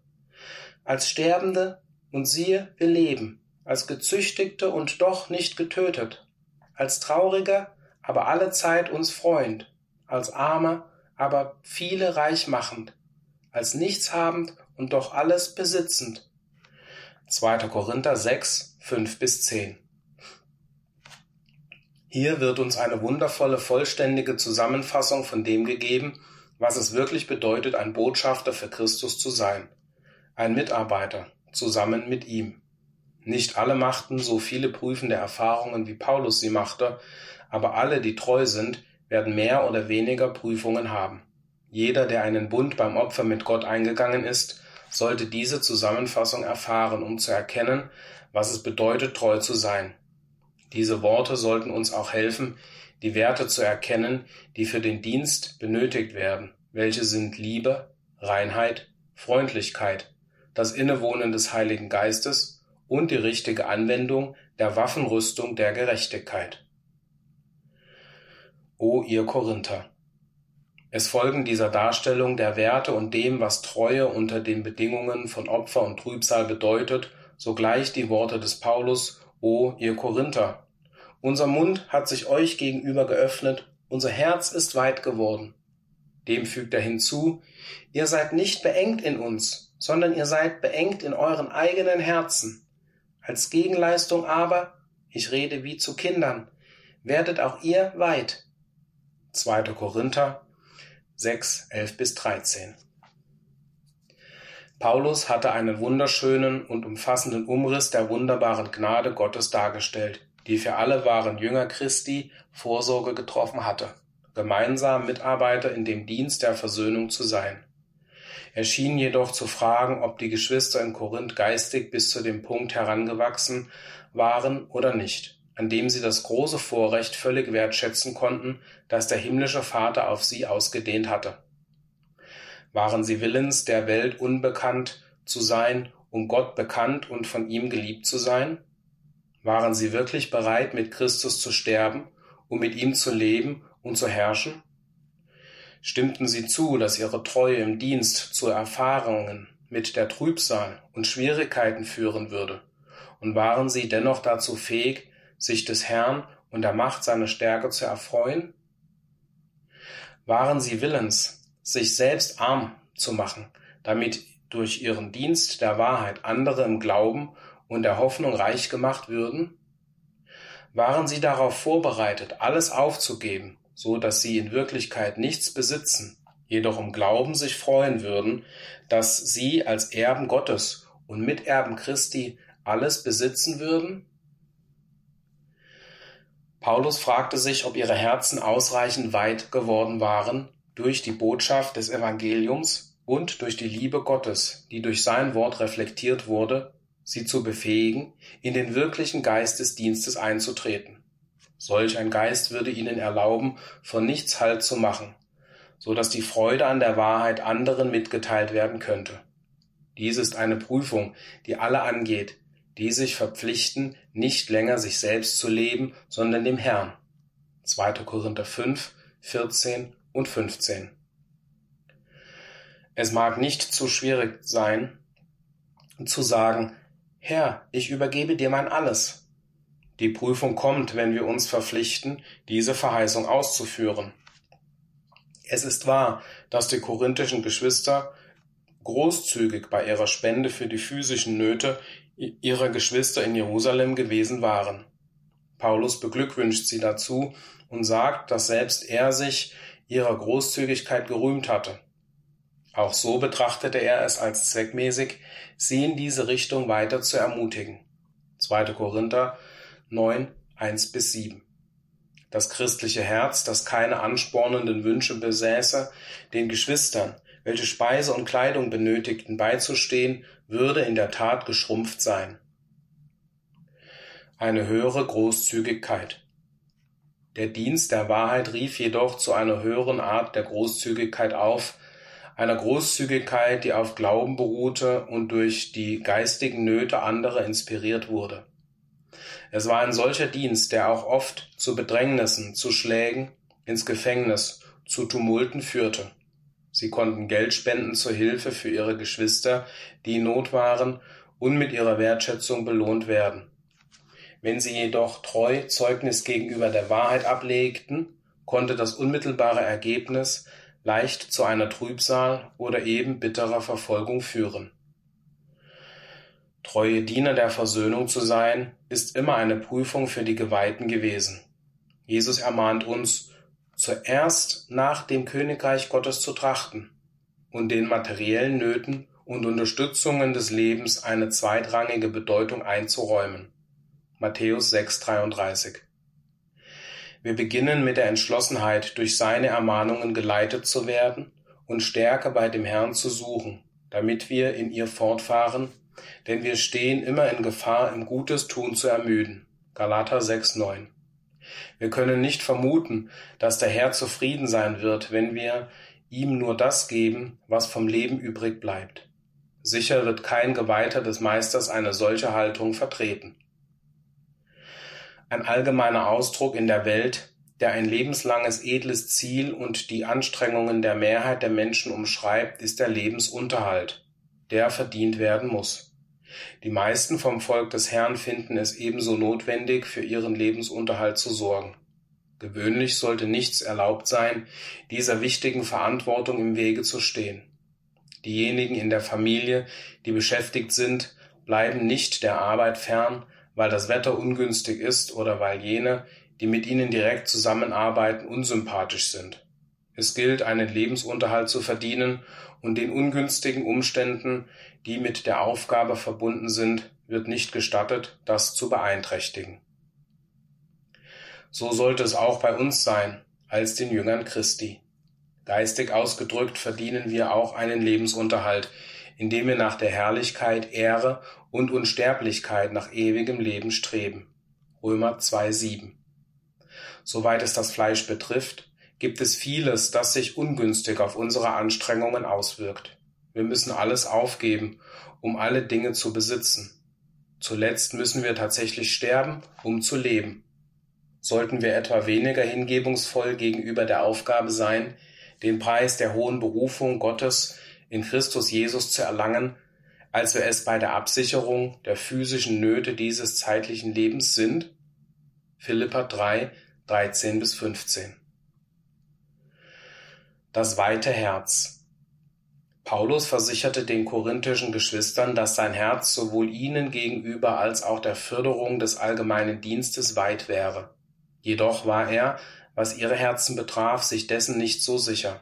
als Sterbende und siehe, wir leben, als Gezüchtigte und doch nicht getötet, als Traurige, aber alle Zeit uns Freund, als Arme, aber viele reich machend, als nichtshabend und doch alles besitzend. 2. Korinther 6, 5 bis 10. Hier wird uns eine wundervolle, vollständige Zusammenfassung von dem gegeben, was es wirklich bedeutet, ein Botschafter für Christus zu sein, ein Mitarbeiter zusammen mit ihm. Nicht alle machten so viele prüfende Erfahrungen, wie Paulus sie machte, aber alle, die treu sind, werden mehr oder weniger Prüfungen haben. Jeder, der einen Bund beim Opfer mit Gott eingegangen ist, sollte diese Zusammenfassung erfahren, um zu erkennen, was es bedeutet, treu zu sein. Diese Worte sollten uns auch helfen, die Werte zu erkennen, die für den Dienst benötigt werden, welche sind Liebe, Reinheit, Freundlichkeit, das Innewohnen des Heiligen Geistes und die richtige Anwendung der Waffenrüstung der Gerechtigkeit. O ihr Korinther! Es folgen dieser Darstellung der Werte und dem, was Treue unter den Bedingungen von Opfer und Trübsal bedeutet, sogleich die Worte des Paulus, O ihr Korinther! Unser Mund hat sich euch gegenüber geöffnet, unser Herz ist weit geworden. Dem fügt er hinzu, ihr seid nicht beengt in uns, sondern ihr seid beengt in euren eigenen Herzen. Als Gegenleistung aber, ich rede wie zu Kindern, werdet auch ihr weit. 2. Korinther 6, 11 bis 13. Paulus hatte einen wunderschönen und umfassenden Umriss der wunderbaren Gnade Gottes dargestellt die für alle wahren Jünger Christi Vorsorge getroffen hatte, gemeinsam Mitarbeiter in dem Dienst der Versöhnung zu sein. Er schien jedoch zu fragen, ob die Geschwister in Korinth geistig bis zu dem Punkt herangewachsen waren oder nicht, an dem sie das große Vorrecht völlig wertschätzen konnten, das der himmlische Vater auf sie ausgedehnt hatte. Waren sie willens, der Welt unbekannt zu sein, um Gott bekannt und von ihm geliebt zu sein? Waren sie wirklich bereit, mit Christus zu sterben, um mit ihm zu leben und zu herrschen? Stimmten sie zu, dass ihre Treue im Dienst zu Erfahrungen mit der Trübsal und Schwierigkeiten führen würde? Und waren sie dennoch dazu fähig, sich des Herrn und der Macht seiner Stärke zu erfreuen? Waren sie willens, sich selbst arm zu machen, damit durch ihren Dienst der Wahrheit andere im Glauben und der Hoffnung reich gemacht würden? Waren sie darauf vorbereitet, alles aufzugeben, so dass sie in Wirklichkeit nichts besitzen, jedoch im Glauben sich freuen würden, dass sie als Erben Gottes und Miterben Christi alles besitzen würden? Paulus fragte sich, ob ihre Herzen ausreichend weit geworden waren durch die Botschaft des Evangeliums und durch die Liebe Gottes, die durch sein Wort reflektiert wurde sie zu befähigen, in den wirklichen Geist des Dienstes einzutreten. Solch ein Geist würde ihnen erlauben, von nichts Halt zu machen, so dass die Freude an der Wahrheit anderen mitgeteilt werden könnte. Dies ist eine Prüfung, die alle angeht, die sich verpflichten, nicht länger sich selbst zu leben, sondern dem Herrn. 2. Korinther 5, 14 und 15. Es mag nicht zu schwierig sein, zu sagen, Herr, ich übergebe dir mein alles. Die Prüfung kommt, wenn wir uns verpflichten, diese Verheißung auszuführen. Es ist wahr, dass die korinthischen Geschwister großzügig bei ihrer Spende für die physischen Nöte ihrer Geschwister in Jerusalem gewesen waren. Paulus beglückwünscht sie dazu und sagt, dass selbst er sich ihrer Großzügigkeit gerühmt hatte. Auch so betrachtete er es als zweckmäßig, sie in diese Richtung weiter zu ermutigen. 2. Korinther 9, 1 bis 7. Das christliche Herz, das keine anspornenden Wünsche besäße, den Geschwistern, welche Speise und Kleidung benötigten, beizustehen, würde in der Tat geschrumpft sein. Eine höhere Großzügigkeit. Der Dienst der Wahrheit rief jedoch zu einer höheren Art der Großzügigkeit auf, einer Großzügigkeit, die auf Glauben beruhte und durch die geistigen Nöte anderer inspiriert wurde. Es war ein solcher Dienst, der auch oft zu Bedrängnissen, zu Schlägen, ins Gefängnis, zu Tumulten führte. Sie konnten Geld spenden zur Hilfe für ihre Geschwister, die in Not waren, und mit ihrer Wertschätzung belohnt werden. Wenn sie jedoch treu Zeugnis gegenüber der Wahrheit ablegten, konnte das unmittelbare Ergebnis leicht zu einer Trübsal oder eben bitterer Verfolgung führen. Treue Diener der Versöhnung zu sein, ist immer eine Prüfung für die Geweihten gewesen. Jesus ermahnt uns, zuerst nach dem Königreich Gottes zu trachten und den materiellen Nöten und Unterstützungen des Lebens eine zweitrangige Bedeutung einzuräumen. Matthäus 6,33 wir beginnen mit der Entschlossenheit, durch seine Ermahnungen geleitet zu werden und Stärke bei dem Herrn zu suchen, damit wir in ihr fortfahren, denn wir stehen immer in Gefahr, im Gutes tun zu ermüden. Galater 6,9. Wir können nicht vermuten, dass der Herr zufrieden sein wird, wenn wir ihm nur das geben, was vom Leben übrig bleibt. Sicher wird kein Geweihter des Meisters eine solche Haltung vertreten. Ein allgemeiner Ausdruck in der Welt, der ein lebenslanges edles Ziel und die Anstrengungen der Mehrheit der Menschen umschreibt, ist der Lebensunterhalt, der verdient werden muss. Die meisten vom Volk des Herrn finden es ebenso notwendig, für ihren Lebensunterhalt zu sorgen. Gewöhnlich sollte nichts erlaubt sein, dieser wichtigen Verantwortung im Wege zu stehen. Diejenigen in der Familie, die beschäftigt sind, bleiben nicht der Arbeit fern, weil das Wetter ungünstig ist oder weil jene, die mit ihnen direkt zusammenarbeiten, unsympathisch sind. Es gilt, einen Lebensunterhalt zu verdienen und den ungünstigen Umständen, die mit der Aufgabe verbunden sind, wird nicht gestattet, das zu beeinträchtigen. So sollte es auch bei uns sein, als den Jüngern Christi. Geistig ausgedrückt verdienen wir auch einen Lebensunterhalt, indem wir nach der Herrlichkeit, Ehre und Unsterblichkeit nach ewigem Leben streben. Römer 2,7. Soweit es das Fleisch betrifft, gibt es vieles, das sich ungünstig auf unsere Anstrengungen auswirkt. Wir müssen alles aufgeben, um alle Dinge zu besitzen. Zuletzt müssen wir tatsächlich sterben, um zu leben. Sollten wir etwa weniger hingebungsvoll gegenüber der Aufgabe sein, den Preis der hohen Berufung Gottes in Christus Jesus zu erlangen, als wir es bei der Absicherung der physischen Nöte dieses zeitlichen Lebens sind? Philippa 3, 13 bis 15. Das weite Herz. Paulus versicherte den korinthischen Geschwistern, dass sein Herz sowohl ihnen gegenüber als auch der Förderung des allgemeinen Dienstes weit wäre. Jedoch war er, was ihre Herzen betraf, sich dessen nicht so sicher.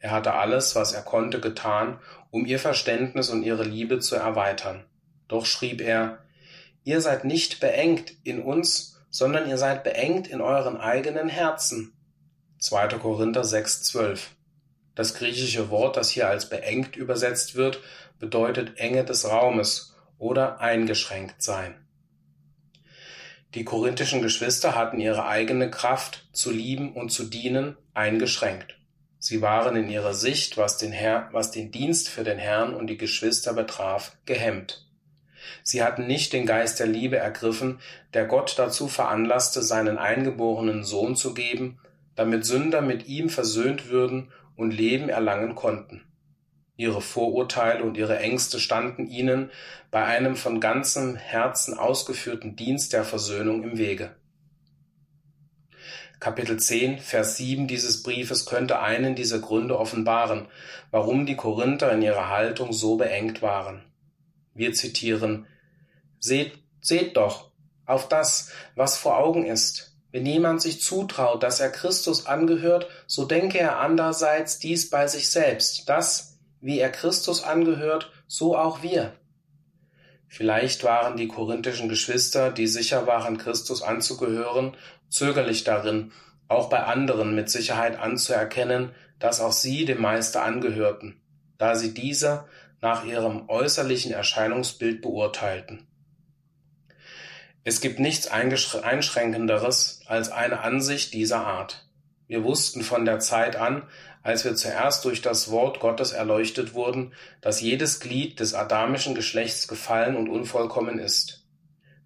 Er hatte alles, was er konnte, getan, um ihr Verständnis und ihre Liebe zu erweitern. Doch schrieb er, Ihr seid nicht beengt in uns, sondern ihr seid beengt in euren eigenen Herzen. 2. Korinther 6,12 Das griechische Wort, das hier als beengt übersetzt wird, bedeutet Enge des Raumes oder eingeschränkt sein. Die korinthischen Geschwister hatten ihre eigene Kraft zu lieben und zu dienen eingeschränkt. Sie waren in ihrer Sicht, was den, Herr, was den Dienst für den Herrn und die Geschwister betraf, gehemmt. Sie hatten nicht den Geist der Liebe ergriffen, der Gott dazu veranlasste, seinen eingeborenen Sohn zu geben, damit Sünder mit ihm versöhnt würden und Leben erlangen konnten. Ihre Vorurteile und ihre Ängste standen ihnen bei einem von ganzem Herzen ausgeführten Dienst der Versöhnung im Wege. Kapitel 10, Vers 7 dieses Briefes könnte einen dieser Gründe offenbaren, warum die Korinther in ihrer Haltung so beengt waren. Wir zitieren Seht, seht doch auf das, was vor Augen ist. Wenn jemand sich zutraut, dass er Christus angehört, so denke er andererseits dies bei sich selbst, dass, wie er Christus angehört, so auch wir. Vielleicht waren die korinthischen Geschwister, die sicher waren, Christus anzugehören, zögerlich darin, auch bei anderen mit Sicherheit anzuerkennen, dass auch sie dem Meister angehörten, da sie dieser nach ihrem äußerlichen Erscheinungsbild beurteilten. Es gibt nichts Einschränkenderes als eine Ansicht dieser Art. Wir wussten von der Zeit an, als wir zuerst durch das Wort Gottes erleuchtet wurden, dass jedes Glied des adamischen Geschlechts gefallen und unvollkommen ist.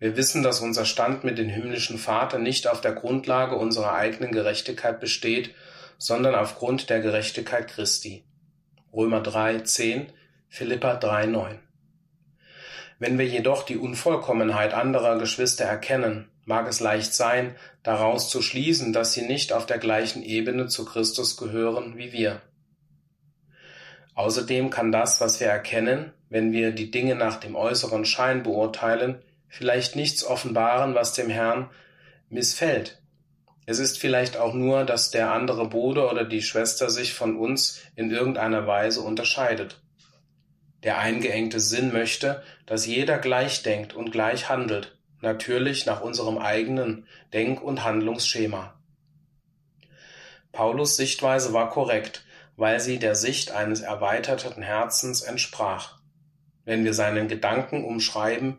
Wir wissen, dass unser Stand mit dem himmlischen Vater nicht auf der Grundlage unserer eigenen Gerechtigkeit besteht, sondern aufgrund der Gerechtigkeit Christi. Römer 3, 10, Philippa 3, 9. Wenn wir jedoch die Unvollkommenheit anderer Geschwister erkennen, mag es leicht sein, daraus zu schließen, dass sie nicht auf der gleichen Ebene zu Christus gehören wie wir. Außerdem kann das, was wir erkennen, wenn wir die Dinge nach dem äußeren Schein beurteilen, vielleicht nichts offenbaren, was dem Herrn missfällt. Es ist vielleicht auch nur, dass der andere Bruder oder die Schwester sich von uns in irgendeiner Weise unterscheidet. Der eingeengte Sinn möchte, dass jeder gleich denkt und gleich handelt, natürlich nach unserem eigenen Denk- und Handlungsschema. Paulus Sichtweise war korrekt, weil sie der Sicht eines erweiterten Herzens entsprach. Wenn wir seinen Gedanken umschreiben,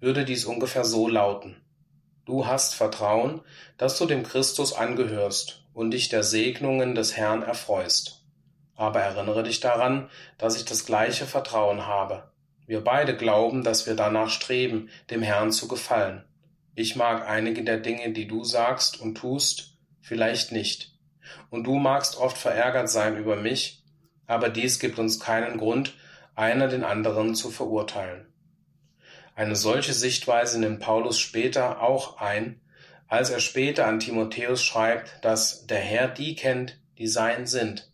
würde dies ungefähr so lauten. Du hast Vertrauen, dass du dem Christus angehörst und dich der Segnungen des Herrn erfreust. Aber erinnere dich daran, dass ich das gleiche Vertrauen habe. Wir beide glauben, dass wir danach streben, dem Herrn zu gefallen. Ich mag einige der Dinge, die du sagst und tust, vielleicht nicht. Und du magst oft verärgert sein über mich, aber dies gibt uns keinen Grund, einer den anderen zu verurteilen. Eine solche Sichtweise nimmt Paulus später auch ein, als er später an Timotheus schreibt, dass der Herr die kennt, die sein sind.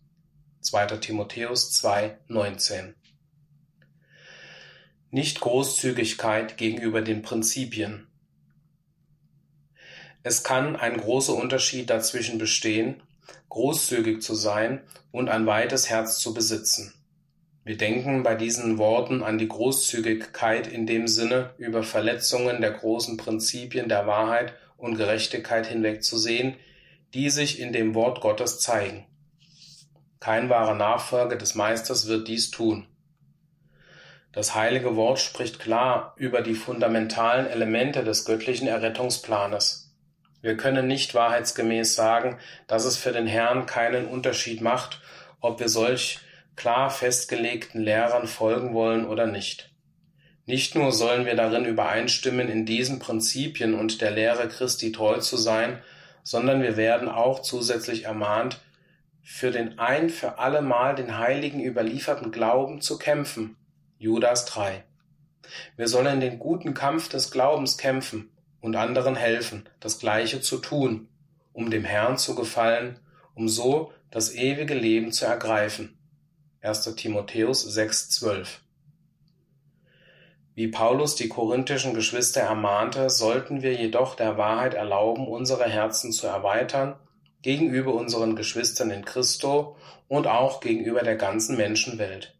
2. Timotheus 2, 19. Nicht Großzügigkeit gegenüber den Prinzipien. Es kann ein großer Unterschied dazwischen bestehen, großzügig zu sein und ein weites Herz zu besitzen. Wir denken bei diesen Worten an die Großzügigkeit in dem Sinne, über Verletzungen der großen Prinzipien der Wahrheit und Gerechtigkeit hinwegzusehen, die sich in dem Wort Gottes zeigen. Kein wahrer Nachfolger des Meisters wird dies tun. Das heilige Wort spricht klar über die fundamentalen Elemente des göttlichen Errettungsplanes. Wir können nicht wahrheitsgemäß sagen, dass es für den Herrn keinen Unterschied macht, ob wir solch klar festgelegten Lehrern folgen wollen oder nicht. Nicht nur sollen wir darin übereinstimmen, in diesen Prinzipien und der Lehre Christi treu zu sein, sondern wir werden auch zusätzlich ermahnt, für den ein für allemal den Heiligen überlieferten Glauben zu kämpfen. Judas 3. Wir sollen den guten Kampf des Glaubens kämpfen, und anderen helfen, das Gleiche zu tun, um dem Herrn zu gefallen, um so das ewige Leben zu ergreifen. 1. Timotheus 6,12 Wie Paulus die korinthischen Geschwister ermahnte, sollten wir jedoch der Wahrheit erlauben, unsere Herzen zu erweitern gegenüber unseren Geschwistern in Christo und auch gegenüber der ganzen Menschenwelt.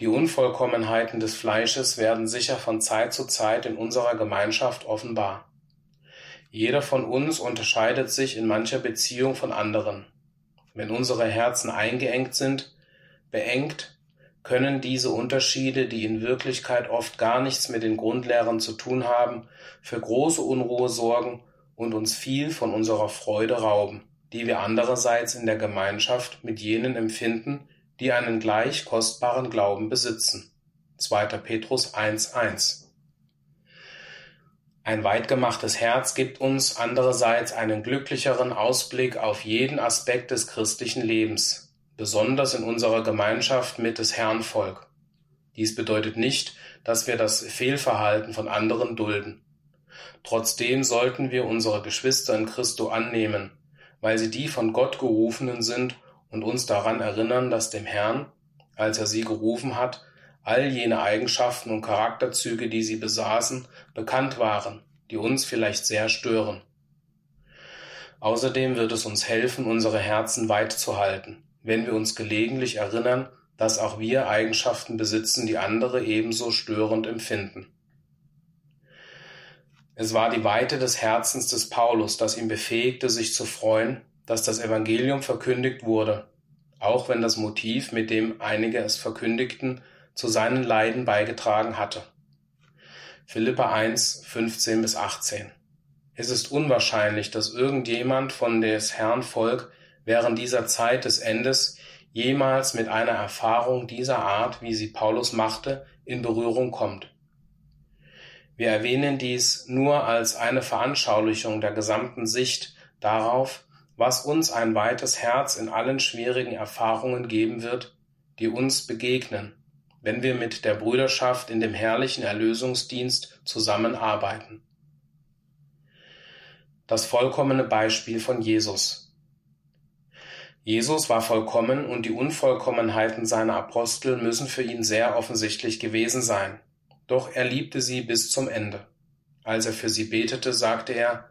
Die Unvollkommenheiten des Fleisches werden sicher von Zeit zu Zeit in unserer Gemeinschaft offenbar. Jeder von uns unterscheidet sich in mancher Beziehung von anderen. Wenn unsere Herzen eingeengt sind, beengt, können diese Unterschiede, die in Wirklichkeit oft gar nichts mit den Grundlehren zu tun haben, für große Unruhe sorgen und uns viel von unserer Freude rauben, die wir andererseits in der Gemeinschaft mit jenen empfinden, die einen gleich kostbaren Glauben besitzen. 2. Petrus 1.1 Ein weitgemachtes Herz gibt uns andererseits einen glücklicheren Ausblick auf jeden Aspekt des christlichen Lebens, besonders in unserer Gemeinschaft mit des Herrn Volk. Dies bedeutet nicht, dass wir das Fehlverhalten von anderen dulden. Trotzdem sollten wir unsere Geschwister in Christo annehmen, weil sie die von Gott gerufenen sind und uns daran erinnern, dass dem Herrn, als er sie gerufen hat, all jene Eigenschaften und Charakterzüge, die sie besaßen, bekannt waren, die uns vielleicht sehr stören. Außerdem wird es uns helfen, unsere Herzen weit zu halten, wenn wir uns gelegentlich erinnern, dass auch wir Eigenschaften besitzen, die andere ebenso störend empfinden. Es war die Weite des Herzens des Paulus, das ihn befähigte, sich zu freuen, dass das Evangelium verkündigt wurde, auch wenn das Motiv, mit dem einige es verkündigten, zu seinen Leiden beigetragen hatte. Philippa 1, 15 bis 18. Es ist unwahrscheinlich, dass irgendjemand von des Herrn Volk während dieser Zeit des Endes jemals mit einer Erfahrung dieser Art, wie sie Paulus machte, in Berührung kommt. Wir erwähnen dies nur als eine Veranschaulichung der gesamten Sicht darauf, was uns ein weites Herz in allen schwierigen Erfahrungen geben wird, die uns begegnen, wenn wir mit der Brüderschaft in dem herrlichen Erlösungsdienst zusammenarbeiten. Das vollkommene Beispiel von Jesus. Jesus war vollkommen und die Unvollkommenheiten seiner Apostel müssen für ihn sehr offensichtlich gewesen sein. Doch er liebte sie bis zum Ende. Als er für sie betete, sagte er,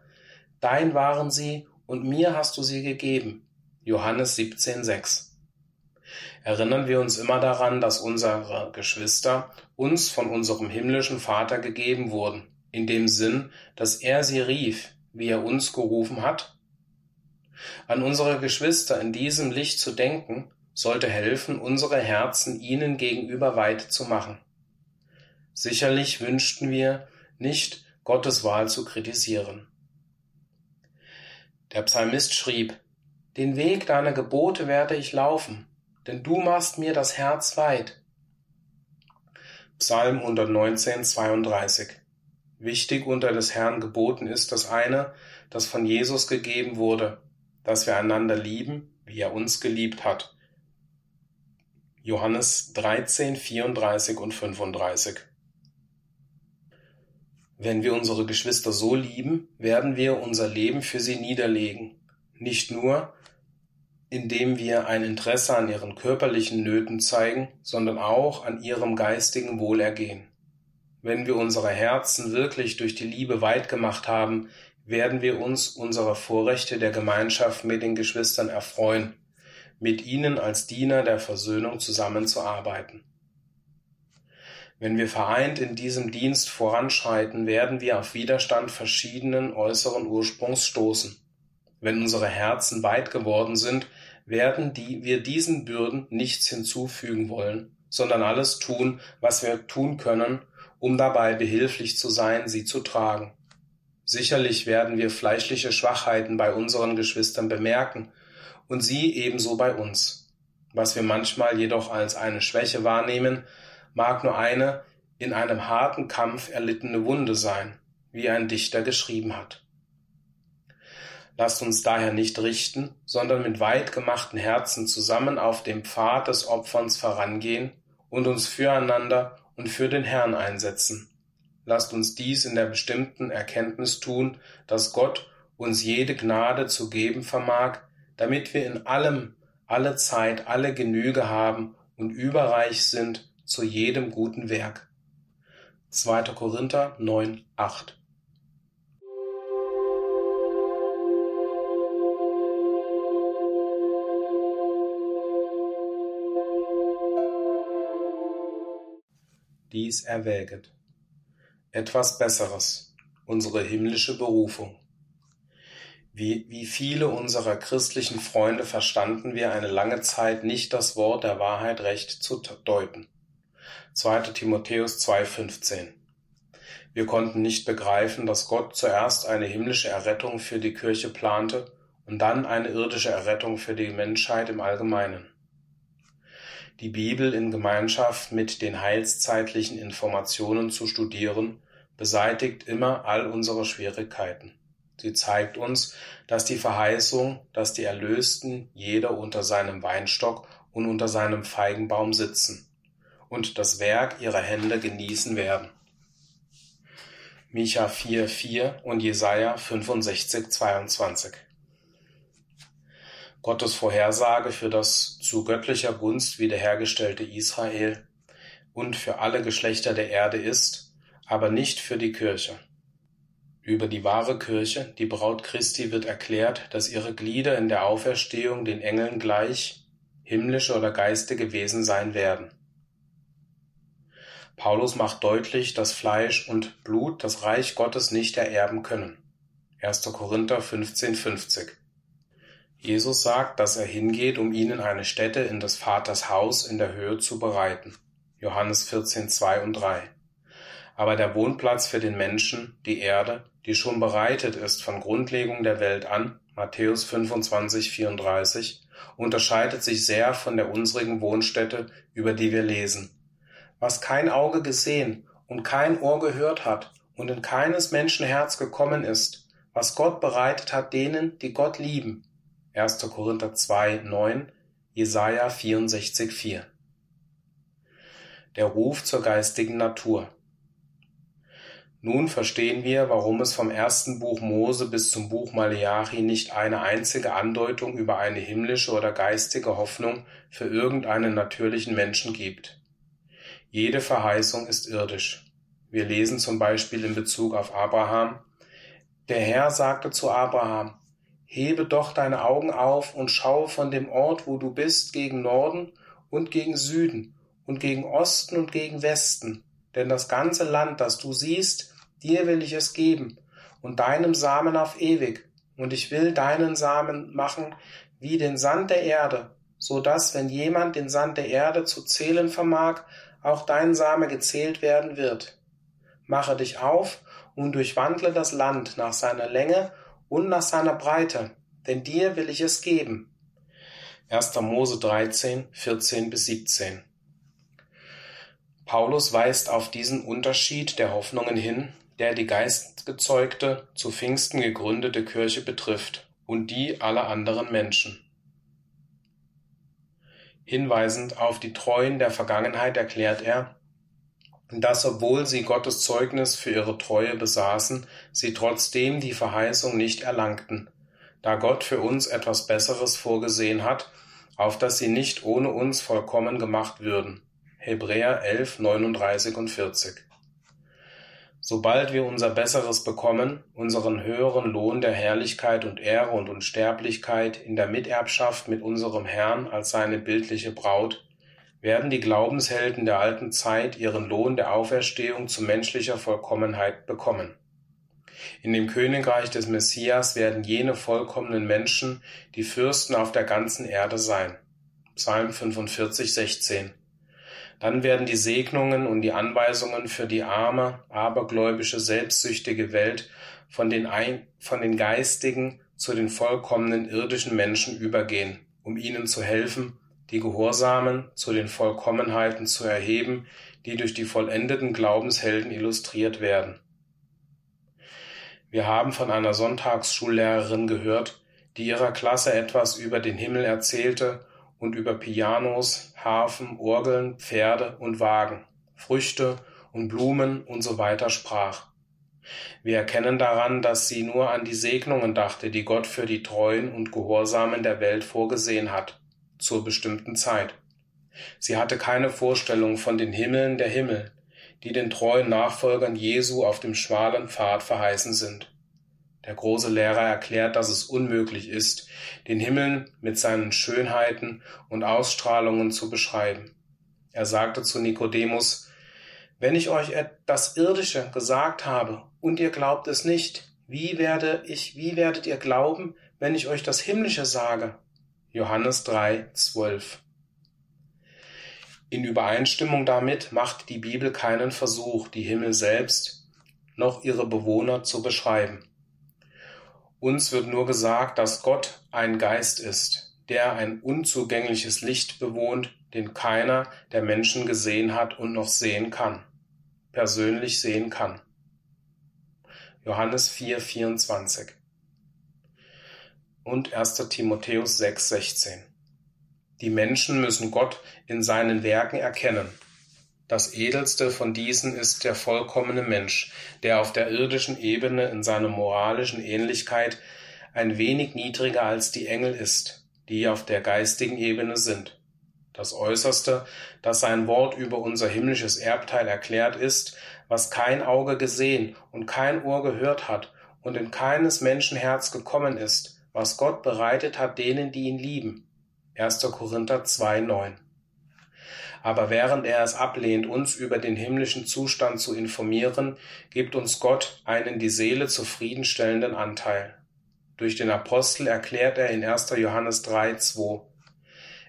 Dein waren sie und mir hast du sie gegeben. Johannes 17,6. Erinnern wir uns immer daran, dass unsere Geschwister uns von unserem himmlischen Vater gegeben wurden, in dem Sinn, dass er sie rief, wie er uns gerufen hat? An unsere Geschwister in diesem Licht zu denken sollte helfen, unsere Herzen ihnen gegenüber weit zu machen. Sicherlich wünschten wir nicht, Gottes Wahl zu kritisieren. Der Psalmist schrieb, Den Weg deiner Gebote werde ich laufen, denn du machst mir das Herz weit. Psalm 119, 32 Wichtig unter des Herrn Geboten ist das eine, das von Jesus gegeben wurde, dass wir einander lieben, wie er uns geliebt hat. Johannes 13, 34 und 35 Wenn wir unsere Geschwister so lieben, werden wir unser Leben für sie niederlegen, nicht nur, indem wir ein Interesse an ihren körperlichen Nöten zeigen, sondern auch an ihrem geistigen Wohlergehen. Wenn wir unsere Herzen wirklich durch die Liebe weit gemacht haben, werden wir uns unserer Vorrechte der Gemeinschaft mit den Geschwistern erfreuen, mit ihnen als Diener der Versöhnung zusammenzuarbeiten. Wenn wir vereint in diesem Dienst voranschreiten, werden wir auf Widerstand verschiedenen äußeren Ursprungs stoßen. Wenn unsere Herzen weit geworden sind, werden die, wir diesen Bürden nichts hinzufügen wollen, sondern alles tun, was wir tun können, um dabei behilflich zu sein, sie zu tragen. Sicherlich werden wir fleischliche Schwachheiten bei unseren Geschwistern bemerken und sie ebenso bei uns. Was wir manchmal jedoch als eine Schwäche wahrnehmen, mag nur eine in einem harten Kampf erlittene Wunde sein, wie ein Dichter geschrieben hat. Lasst uns daher nicht richten, sondern mit weit gemachten Herzen zusammen auf dem Pfad des Opferns vorangehen und uns füreinander und für den Herrn einsetzen. Lasst uns dies in der bestimmten Erkenntnis tun, dass Gott uns jede Gnade zu geben vermag, damit wir in allem, alle Zeit, alle Genüge haben und überreich sind zu jedem guten Werk. 2. Korinther 9, 8 dies erwäget. Etwas Besseres, unsere himmlische Berufung. Wie, wie viele unserer christlichen Freunde verstanden wir eine lange Zeit nicht das Wort der Wahrheit recht zu deuten. 2. Timotheus 2,15 Wir konnten nicht begreifen, dass Gott zuerst eine himmlische Errettung für die Kirche plante und dann eine irdische Errettung für die Menschheit im Allgemeinen die Bibel in Gemeinschaft mit den heilszeitlichen Informationen zu studieren, beseitigt immer all unsere Schwierigkeiten. Sie zeigt uns, dass die Verheißung, dass die Erlösten jeder unter seinem Weinstock und unter seinem Feigenbaum sitzen und das Werk ihrer Hände genießen werden. Micha 4,4 und Jesaja 65,22 Gottes Vorhersage für das zu göttlicher Gunst wiederhergestellte Israel und für alle Geschlechter der Erde ist, aber nicht für die Kirche. Über die wahre Kirche, die Braut Christi, wird erklärt, dass ihre Glieder in der Auferstehung den Engeln gleich, himmlische oder geistige Wesen sein werden. Paulus macht deutlich, dass Fleisch und Blut das Reich Gottes nicht ererben können. 1. Korinther 15, 50. Jesus sagt, dass er hingeht, um ihnen eine Stätte in des Vaters Haus in der Höhe zu bereiten. Johannes 14, 2 und 3. Aber der Wohnplatz für den Menschen, die Erde, die schon bereitet ist von Grundlegung der Welt an, Matthäus 25, 34, unterscheidet sich sehr von der unsrigen Wohnstätte, über die wir lesen. Was kein Auge gesehen und kein Ohr gehört hat und in keines Menschen Herz gekommen ist, was Gott bereitet hat denen, die Gott lieben, 1. Korinther 2, 9, Jesaja 64, 4. Der Ruf zur geistigen Natur. Nun verstehen wir, warum es vom ersten Buch Mose bis zum Buch Maleachi nicht eine einzige Andeutung über eine himmlische oder geistige Hoffnung für irgendeinen natürlichen Menschen gibt. Jede Verheißung ist irdisch. Wir lesen zum Beispiel in Bezug auf Abraham, der Herr sagte zu Abraham, Hebe doch deine Augen auf und schaue von dem Ort, wo du bist, gegen Norden und gegen Süden und gegen Osten und gegen Westen. Denn das ganze Land, das du siehst, dir will ich es geben und deinem Samen auf ewig. Und ich will deinen Samen machen wie den Sand der Erde, so dass, wenn jemand den Sand der Erde zu zählen vermag, auch dein Same gezählt werden wird. Mache dich auf und durchwandle das Land nach seiner Länge und nach seiner Breite, denn dir will ich es geben. 1. Mose 13, 14 bis 17. Paulus weist auf diesen Unterschied der Hoffnungen hin, der die geistgezeugte, zu Pfingsten gegründete Kirche betrifft und die aller anderen Menschen. Hinweisend auf die Treuen der Vergangenheit erklärt er, dass obwohl sie Gottes Zeugnis für ihre Treue besaßen, sie trotzdem die Verheißung nicht erlangten, da Gott für uns etwas Besseres vorgesehen hat, auf dass sie nicht ohne uns vollkommen gemacht würden. Hebräer 11, 39 und 40. Sobald wir unser Besseres bekommen, unseren höheren Lohn der Herrlichkeit und Ehre und Unsterblichkeit in der Miterbschaft mit unserem Herrn als seine bildliche Braut, werden die Glaubenshelden der alten Zeit ihren Lohn der Auferstehung zu menschlicher Vollkommenheit bekommen. In dem Königreich des Messias werden jene vollkommenen Menschen die Fürsten auf der ganzen Erde sein. Psalm 45, 16. Dann werden die Segnungen und die Anweisungen für die arme, abergläubische, selbstsüchtige Welt von den, ein, von den geistigen zu den vollkommenen irdischen Menschen übergehen, um ihnen zu helfen, die Gehorsamen zu den Vollkommenheiten zu erheben, die durch die vollendeten Glaubenshelden illustriert werden. Wir haben von einer Sonntagsschullehrerin gehört, die ihrer Klasse etwas über den Himmel erzählte und über Pianos, Harfen, Orgeln, Pferde und Wagen, Früchte und Blumen und so weiter sprach. Wir erkennen daran, dass sie nur an die Segnungen dachte, die Gott für die Treuen und Gehorsamen der Welt vorgesehen hat, zur bestimmten Zeit. Sie hatte keine Vorstellung von den Himmeln der Himmel, die den treuen Nachfolgern Jesu auf dem schmalen Pfad verheißen sind. Der große Lehrer erklärt, dass es unmöglich ist, den Himmel mit seinen Schönheiten und Ausstrahlungen zu beschreiben. Er sagte zu Nikodemus, wenn ich euch das Irdische gesagt habe und ihr glaubt es nicht, wie werde ich, wie werdet ihr glauben, wenn ich euch das Himmlische sage? Johannes 3, 12. In Übereinstimmung damit macht die Bibel keinen Versuch, die Himmel selbst noch ihre Bewohner zu beschreiben. Uns wird nur gesagt, dass Gott ein Geist ist, der ein unzugängliches Licht bewohnt, den keiner der Menschen gesehen hat und noch sehen kann, persönlich sehen kann. Johannes 4, 24 und 1. Timotheus 6, 16. Die Menschen müssen Gott in seinen Werken erkennen das edelste von diesen ist der vollkommene Mensch, der auf der irdischen Ebene in seiner moralischen Ähnlichkeit ein wenig niedriger als die Engel ist, die auf der geistigen Ebene sind. Das Äußerste, das sein Wort über unser himmlisches Erbteil erklärt ist, was kein Auge gesehen und kein Ohr gehört hat und in keines Menschen Herz gekommen ist, was Gott bereitet hat denen, die ihn lieben. 1. Korinther 2, 9 aber während er es ablehnt, uns über den himmlischen Zustand zu informieren, gibt uns Gott einen die Seele zufriedenstellenden Anteil. Durch den Apostel erklärt er in 1. Johannes 3, 2.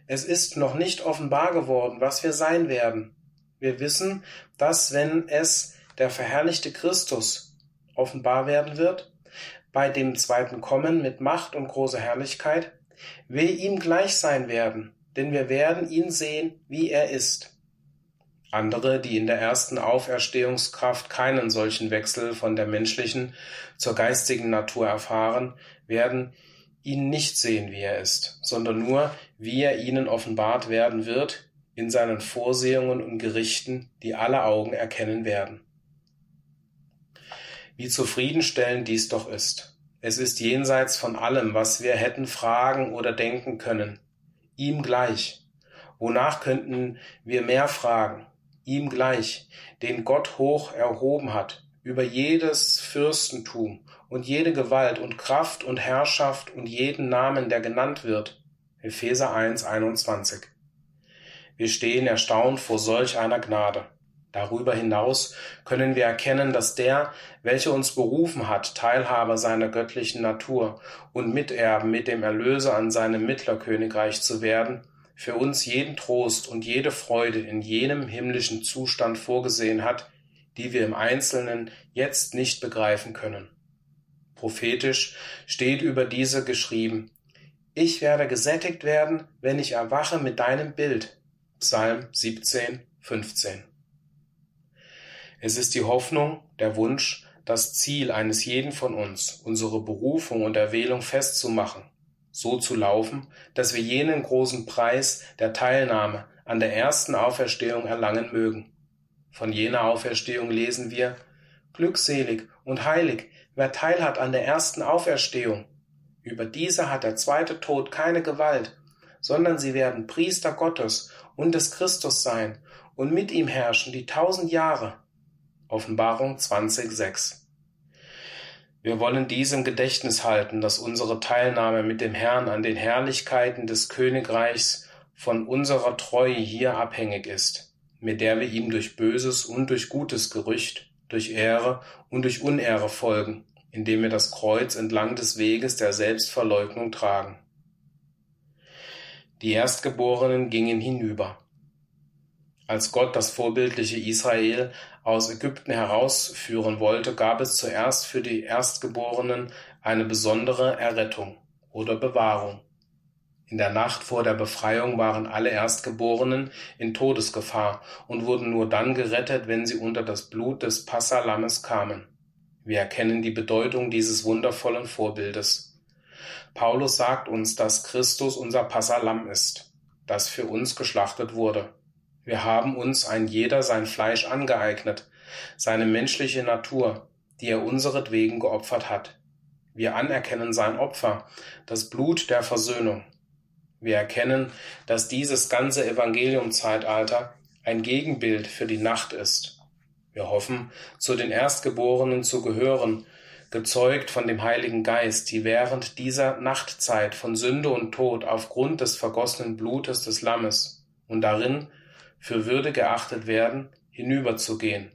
Es ist noch nicht offenbar geworden, was wir sein werden. Wir wissen, dass wenn es der verherrlichte Christus offenbar werden wird, bei dem zweiten Kommen mit Macht und großer Herrlichkeit, wir ihm gleich sein werden, denn wir werden ihn sehen, wie er ist. Andere, die in der ersten Auferstehungskraft keinen solchen Wechsel von der menschlichen zur geistigen Natur erfahren, werden ihn nicht sehen, wie er ist, sondern nur, wie er ihnen offenbart werden wird in seinen Vorsehungen und Gerichten, die alle Augen erkennen werden. Wie zufriedenstellend dies doch ist. Es ist jenseits von allem, was wir hätten fragen oder denken können, ihm gleich. Wonach könnten wir mehr fragen? Ihm gleich, den Gott hoch erhoben hat, über jedes Fürstentum und jede Gewalt und Kraft und Herrschaft und jeden Namen, der genannt wird. Epheser 1, 21. Wir stehen erstaunt vor solch einer Gnade. Darüber hinaus können wir erkennen, dass der, welcher uns berufen hat, Teilhaber seiner göttlichen Natur und Miterben mit dem Erlöser an seinem Mittlerkönigreich zu werden, für uns jeden Trost und jede Freude in jenem himmlischen Zustand vorgesehen hat, die wir im Einzelnen jetzt nicht begreifen können. Prophetisch steht über diese geschrieben, Ich werde gesättigt werden, wenn ich erwache mit deinem Bild. Psalm 17, 15. Es ist die Hoffnung, der Wunsch, das Ziel eines jeden von uns, unsere Berufung und Erwählung festzumachen, so zu laufen, dass wir jenen großen Preis der Teilnahme an der ersten Auferstehung erlangen mögen. Von jener Auferstehung lesen wir Glückselig und heilig, wer teilhat an der ersten Auferstehung. Über diese hat der zweite Tod keine Gewalt, sondern sie werden Priester Gottes und des Christus sein und mit ihm herrschen die tausend Jahre. Offenbarung 20,6 Wir wollen diesem Gedächtnis halten, dass unsere Teilnahme mit dem Herrn an den Herrlichkeiten des Königreichs von unserer Treue hier abhängig ist mit der wir ihm durch böses und durch gutes Gerücht, durch Ehre und durch Unehre folgen, indem wir das Kreuz entlang des Weges der Selbstverleugnung tragen. Die Erstgeborenen gingen hinüber. Als Gott das vorbildliche Israel aus Ägypten herausführen wollte, gab es zuerst für die Erstgeborenen eine besondere Errettung oder Bewahrung. In der Nacht vor der Befreiung waren alle Erstgeborenen in Todesgefahr und wurden nur dann gerettet, wenn sie unter das Blut des Passalammes kamen. Wir erkennen die Bedeutung dieses wundervollen Vorbildes. Paulus sagt uns, dass Christus unser Passalam ist, das für uns geschlachtet wurde. Wir haben uns ein jeder sein Fleisch angeeignet, seine menschliche Natur, die er unseretwegen geopfert hat. Wir anerkennen sein Opfer, das Blut der Versöhnung. Wir erkennen, dass dieses ganze Evangeliumzeitalter ein Gegenbild für die Nacht ist. Wir hoffen, zu den Erstgeborenen zu gehören, gezeugt von dem Heiligen Geist, die während dieser Nachtzeit von Sünde und Tod aufgrund des vergossenen Blutes des Lammes und darin für Würde geachtet werden, hinüberzugehen,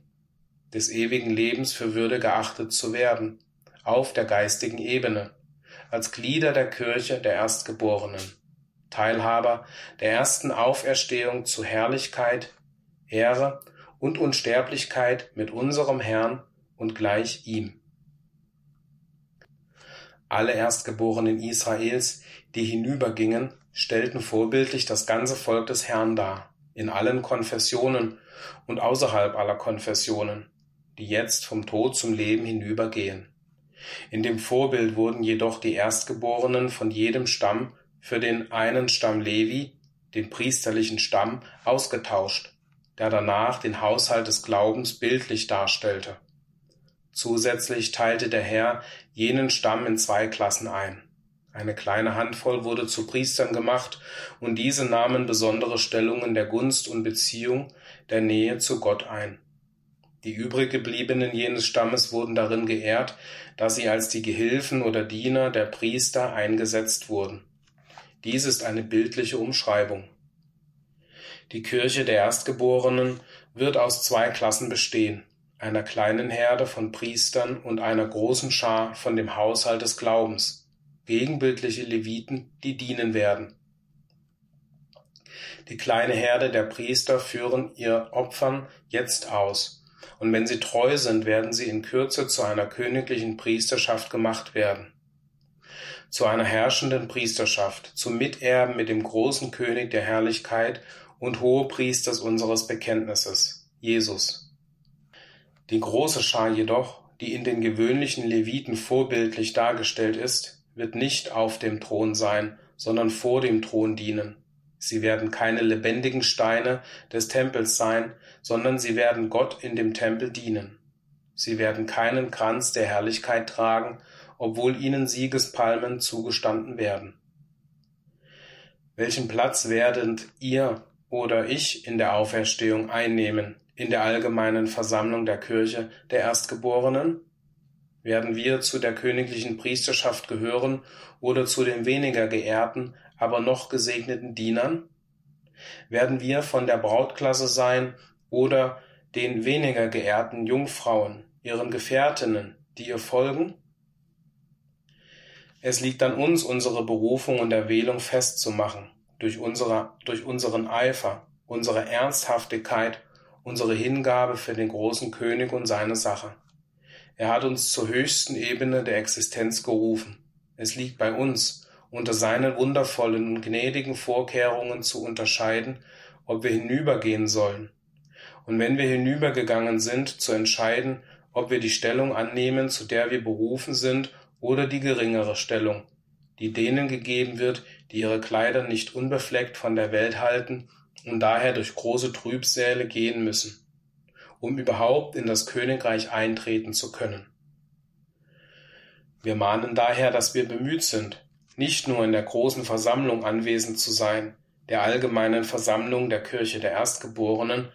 des ewigen Lebens für Würde geachtet zu werden, auf der geistigen Ebene, als Glieder der Kirche der Erstgeborenen. Teilhaber der ersten Auferstehung zu Herrlichkeit, Ehre und Unsterblichkeit mit unserem Herrn und gleich ihm. Alle Erstgeborenen Israels, die hinübergingen, stellten vorbildlich das ganze Volk des Herrn dar, in allen Konfessionen und außerhalb aller Konfessionen, die jetzt vom Tod zum Leben hinübergehen. In dem Vorbild wurden jedoch die Erstgeborenen von jedem Stamm für den einen Stamm Levi, den priesterlichen Stamm, ausgetauscht, der danach den Haushalt des Glaubens bildlich darstellte. Zusätzlich teilte der Herr jenen Stamm in zwei Klassen ein. Eine kleine Handvoll wurde zu Priestern gemacht, und diese nahmen besondere Stellungen der Gunst und Beziehung, der Nähe zu Gott ein. Die übrig gebliebenen jenes Stammes wurden darin geehrt, dass sie als die Gehilfen oder Diener der Priester eingesetzt wurden. Dies ist eine bildliche Umschreibung. Die Kirche der Erstgeborenen wird aus zwei Klassen bestehen, einer kleinen Herde von Priestern und einer großen Schar von dem Haushalt des Glaubens, gegenbildliche Leviten, die dienen werden. Die kleine Herde der Priester führen ihr Opfern jetzt aus, und wenn sie treu sind, werden sie in Kürze zu einer königlichen Priesterschaft gemacht werden zu einer herrschenden Priesterschaft, zum Miterben mit dem großen König der Herrlichkeit und Hohepriesters unseres Bekenntnisses, Jesus. Die große Schar jedoch, die in den gewöhnlichen Leviten vorbildlich dargestellt ist, wird nicht auf dem Thron sein, sondern vor dem Thron dienen. Sie werden keine lebendigen Steine des Tempels sein, sondern sie werden Gott in dem Tempel dienen. Sie werden keinen Kranz der Herrlichkeit tragen, obwohl ihnen Siegespalmen zugestanden werden. Welchen Platz werdet ihr oder ich in der Auferstehung einnehmen, in der allgemeinen Versammlung der Kirche der Erstgeborenen? Werden wir zu der königlichen Priesterschaft gehören oder zu den weniger geehrten, aber noch gesegneten Dienern? Werden wir von der Brautklasse sein oder den weniger geehrten Jungfrauen, ihren Gefährtinnen, die ihr folgen? Es liegt an uns, unsere Berufung und Erwählung festzumachen, durch, unsere, durch unseren Eifer, unsere Ernsthaftigkeit, unsere Hingabe für den großen König und seine Sache. Er hat uns zur höchsten Ebene der Existenz gerufen. Es liegt bei uns, unter seinen wundervollen und gnädigen Vorkehrungen zu unterscheiden, ob wir hinübergehen sollen. Und wenn wir hinübergegangen sind, zu entscheiden, ob wir die Stellung annehmen, zu der wir berufen sind, oder die geringere Stellung, die denen gegeben wird, die ihre Kleider nicht unbefleckt von der Welt halten und daher durch große Trübsäle gehen müssen, um überhaupt in das Königreich eintreten zu können. Wir mahnen daher, dass wir bemüht sind, nicht nur in der großen Versammlung anwesend zu sein, der allgemeinen Versammlung der Kirche der Erstgeborenen,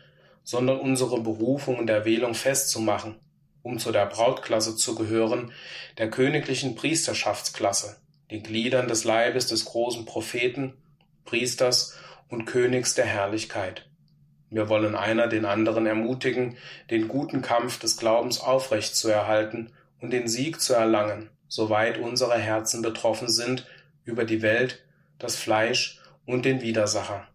sondern unsere Berufung und Erwählung festzumachen, um zu der Brautklasse zu gehören, der königlichen Priesterschaftsklasse, den Gliedern des Leibes des großen Propheten, Priesters und Königs der Herrlichkeit. Wir wollen einer den anderen ermutigen, den guten Kampf des Glaubens aufrecht zu erhalten und den Sieg zu erlangen, soweit unsere Herzen betroffen sind über die Welt, das Fleisch und den Widersacher.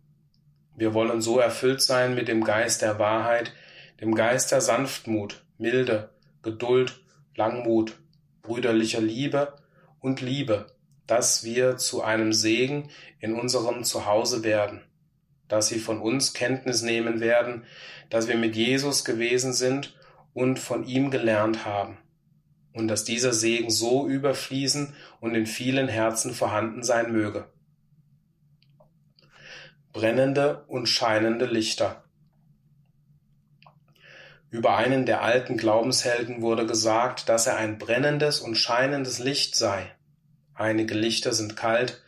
Wir wollen so erfüllt sein mit dem Geist der Wahrheit, dem Geist der Sanftmut, Milde, Geduld, Langmut, brüderlicher Liebe und Liebe, dass wir zu einem Segen in unserem Zuhause werden, dass sie von uns Kenntnis nehmen werden, dass wir mit Jesus gewesen sind und von ihm gelernt haben, und dass dieser Segen so überfließen und in vielen Herzen vorhanden sein möge. Brennende und scheinende Lichter. Über einen der alten Glaubenshelden wurde gesagt, dass er ein brennendes und scheinendes Licht sei. Einige Lichter sind kalt,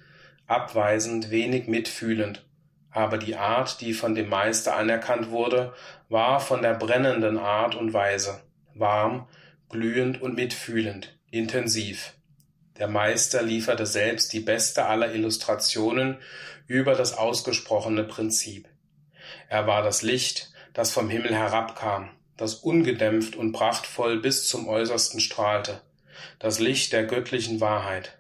abweisend, wenig mitfühlend, aber die Art, die von dem Meister anerkannt wurde, war von der brennenden Art und Weise, warm, glühend und mitfühlend, intensiv. Der Meister lieferte selbst die beste aller Illustrationen über das ausgesprochene Prinzip. Er war das Licht, das vom Himmel herabkam, das ungedämpft und prachtvoll bis zum äußersten strahlte, das Licht der göttlichen Wahrheit.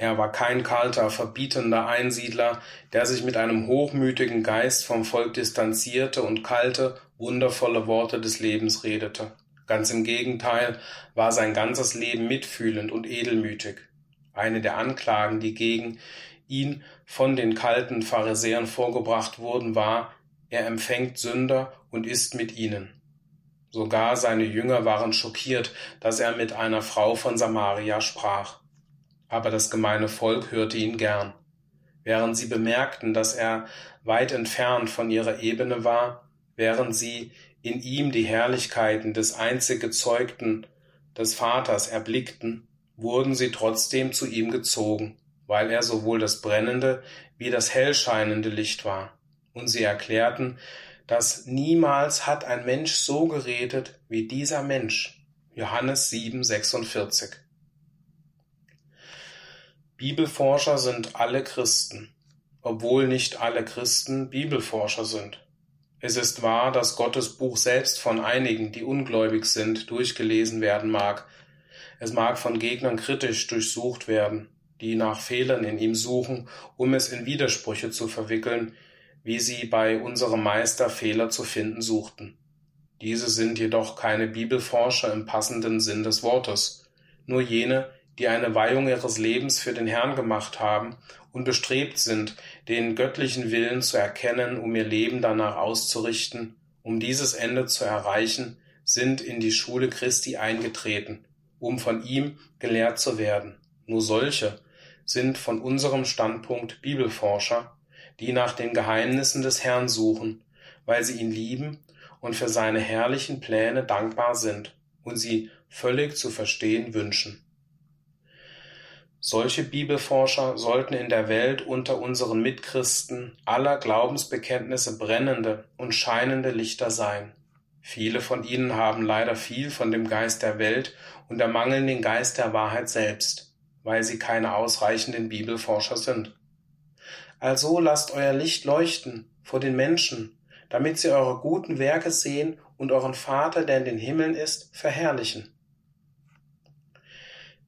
Er war kein kalter, verbietender Einsiedler, der sich mit einem hochmütigen Geist vom Volk distanzierte und kalte, wundervolle Worte des Lebens redete. Ganz im Gegenteil war sein ganzes Leben mitfühlend und edelmütig. Eine der Anklagen, die gegen ihn von den kalten Pharisäern vorgebracht wurden, war, er empfängt Sünder und isst mit ihnen. Sogar seine Jünger waren schockiert, dass er mit einer Frau von Samaria sprach aber das gemeine Volk hörte ihn gern. Während sie bemerkten, dass er weit entfernt von ihrer Ebene war, während sie in ihm die Herrlichkeiten des einzig Gezeugten, des Vaters erblickten, wurden sie trotzdem zu ihm gezogen, weil er sowohl das brennende wie das hellscheinende Licht war. Und sie erklärten, dass niemals hat ein Mensch so geredet wie dieser Mensch. Johannes 7, 46. Bibelforscher sind alle Christen, obwohl nicht alle Christen Bibelforscher sind. Es ist wahr, dass Gottes Buch selbst von einigen, die ungläubig sind, durchgelesen werden mag. Es mag von Gegnern kritisch durchsucht werden, die nach Fehlern in ihm suchen, um es in Widersprüche zu verwickeln, wie sie bei unserem Meister Fehler zu finden suchten. Diese sind jedoch keine Bibelforscher im passenden Sinn des Wortes, nur jene, die eine Weihung ihres Lebens für den Herrn gemacht haben und bestrebt sind, den göttlichen Willen zu erkennen, um ihr Leben danach auszurichten, um dieses Ende zu erreichen, sind in die Schule Christi eingetreten, um von ihm gelehrt zu werden. Nur solche sind von unserem Standpunkt Bibelforscher, die nach den Geheimnissen des Herrn suchen, weil sie ihn lieben und für seine herrlichen Pläne dankbar sind und sie völlig zu verstehen wünschen. Solche Bibelforscher sollten in der Welt unter unseren Mitchristen aller Glaubensbekenntnisse brennende und scheinende Lichter sein. Viele von ihnen haben leider viel von dem Geist der Welt und ermangeln den Geist der Wahrheit selbst, weil sie keine ausreichenden Bibelforscher sind. Also lasst euer Licht leuchten vor den Menschen, damit sie eure guten Werke sehen und euren Vater, der in den Himmeln ist, verherrlichen.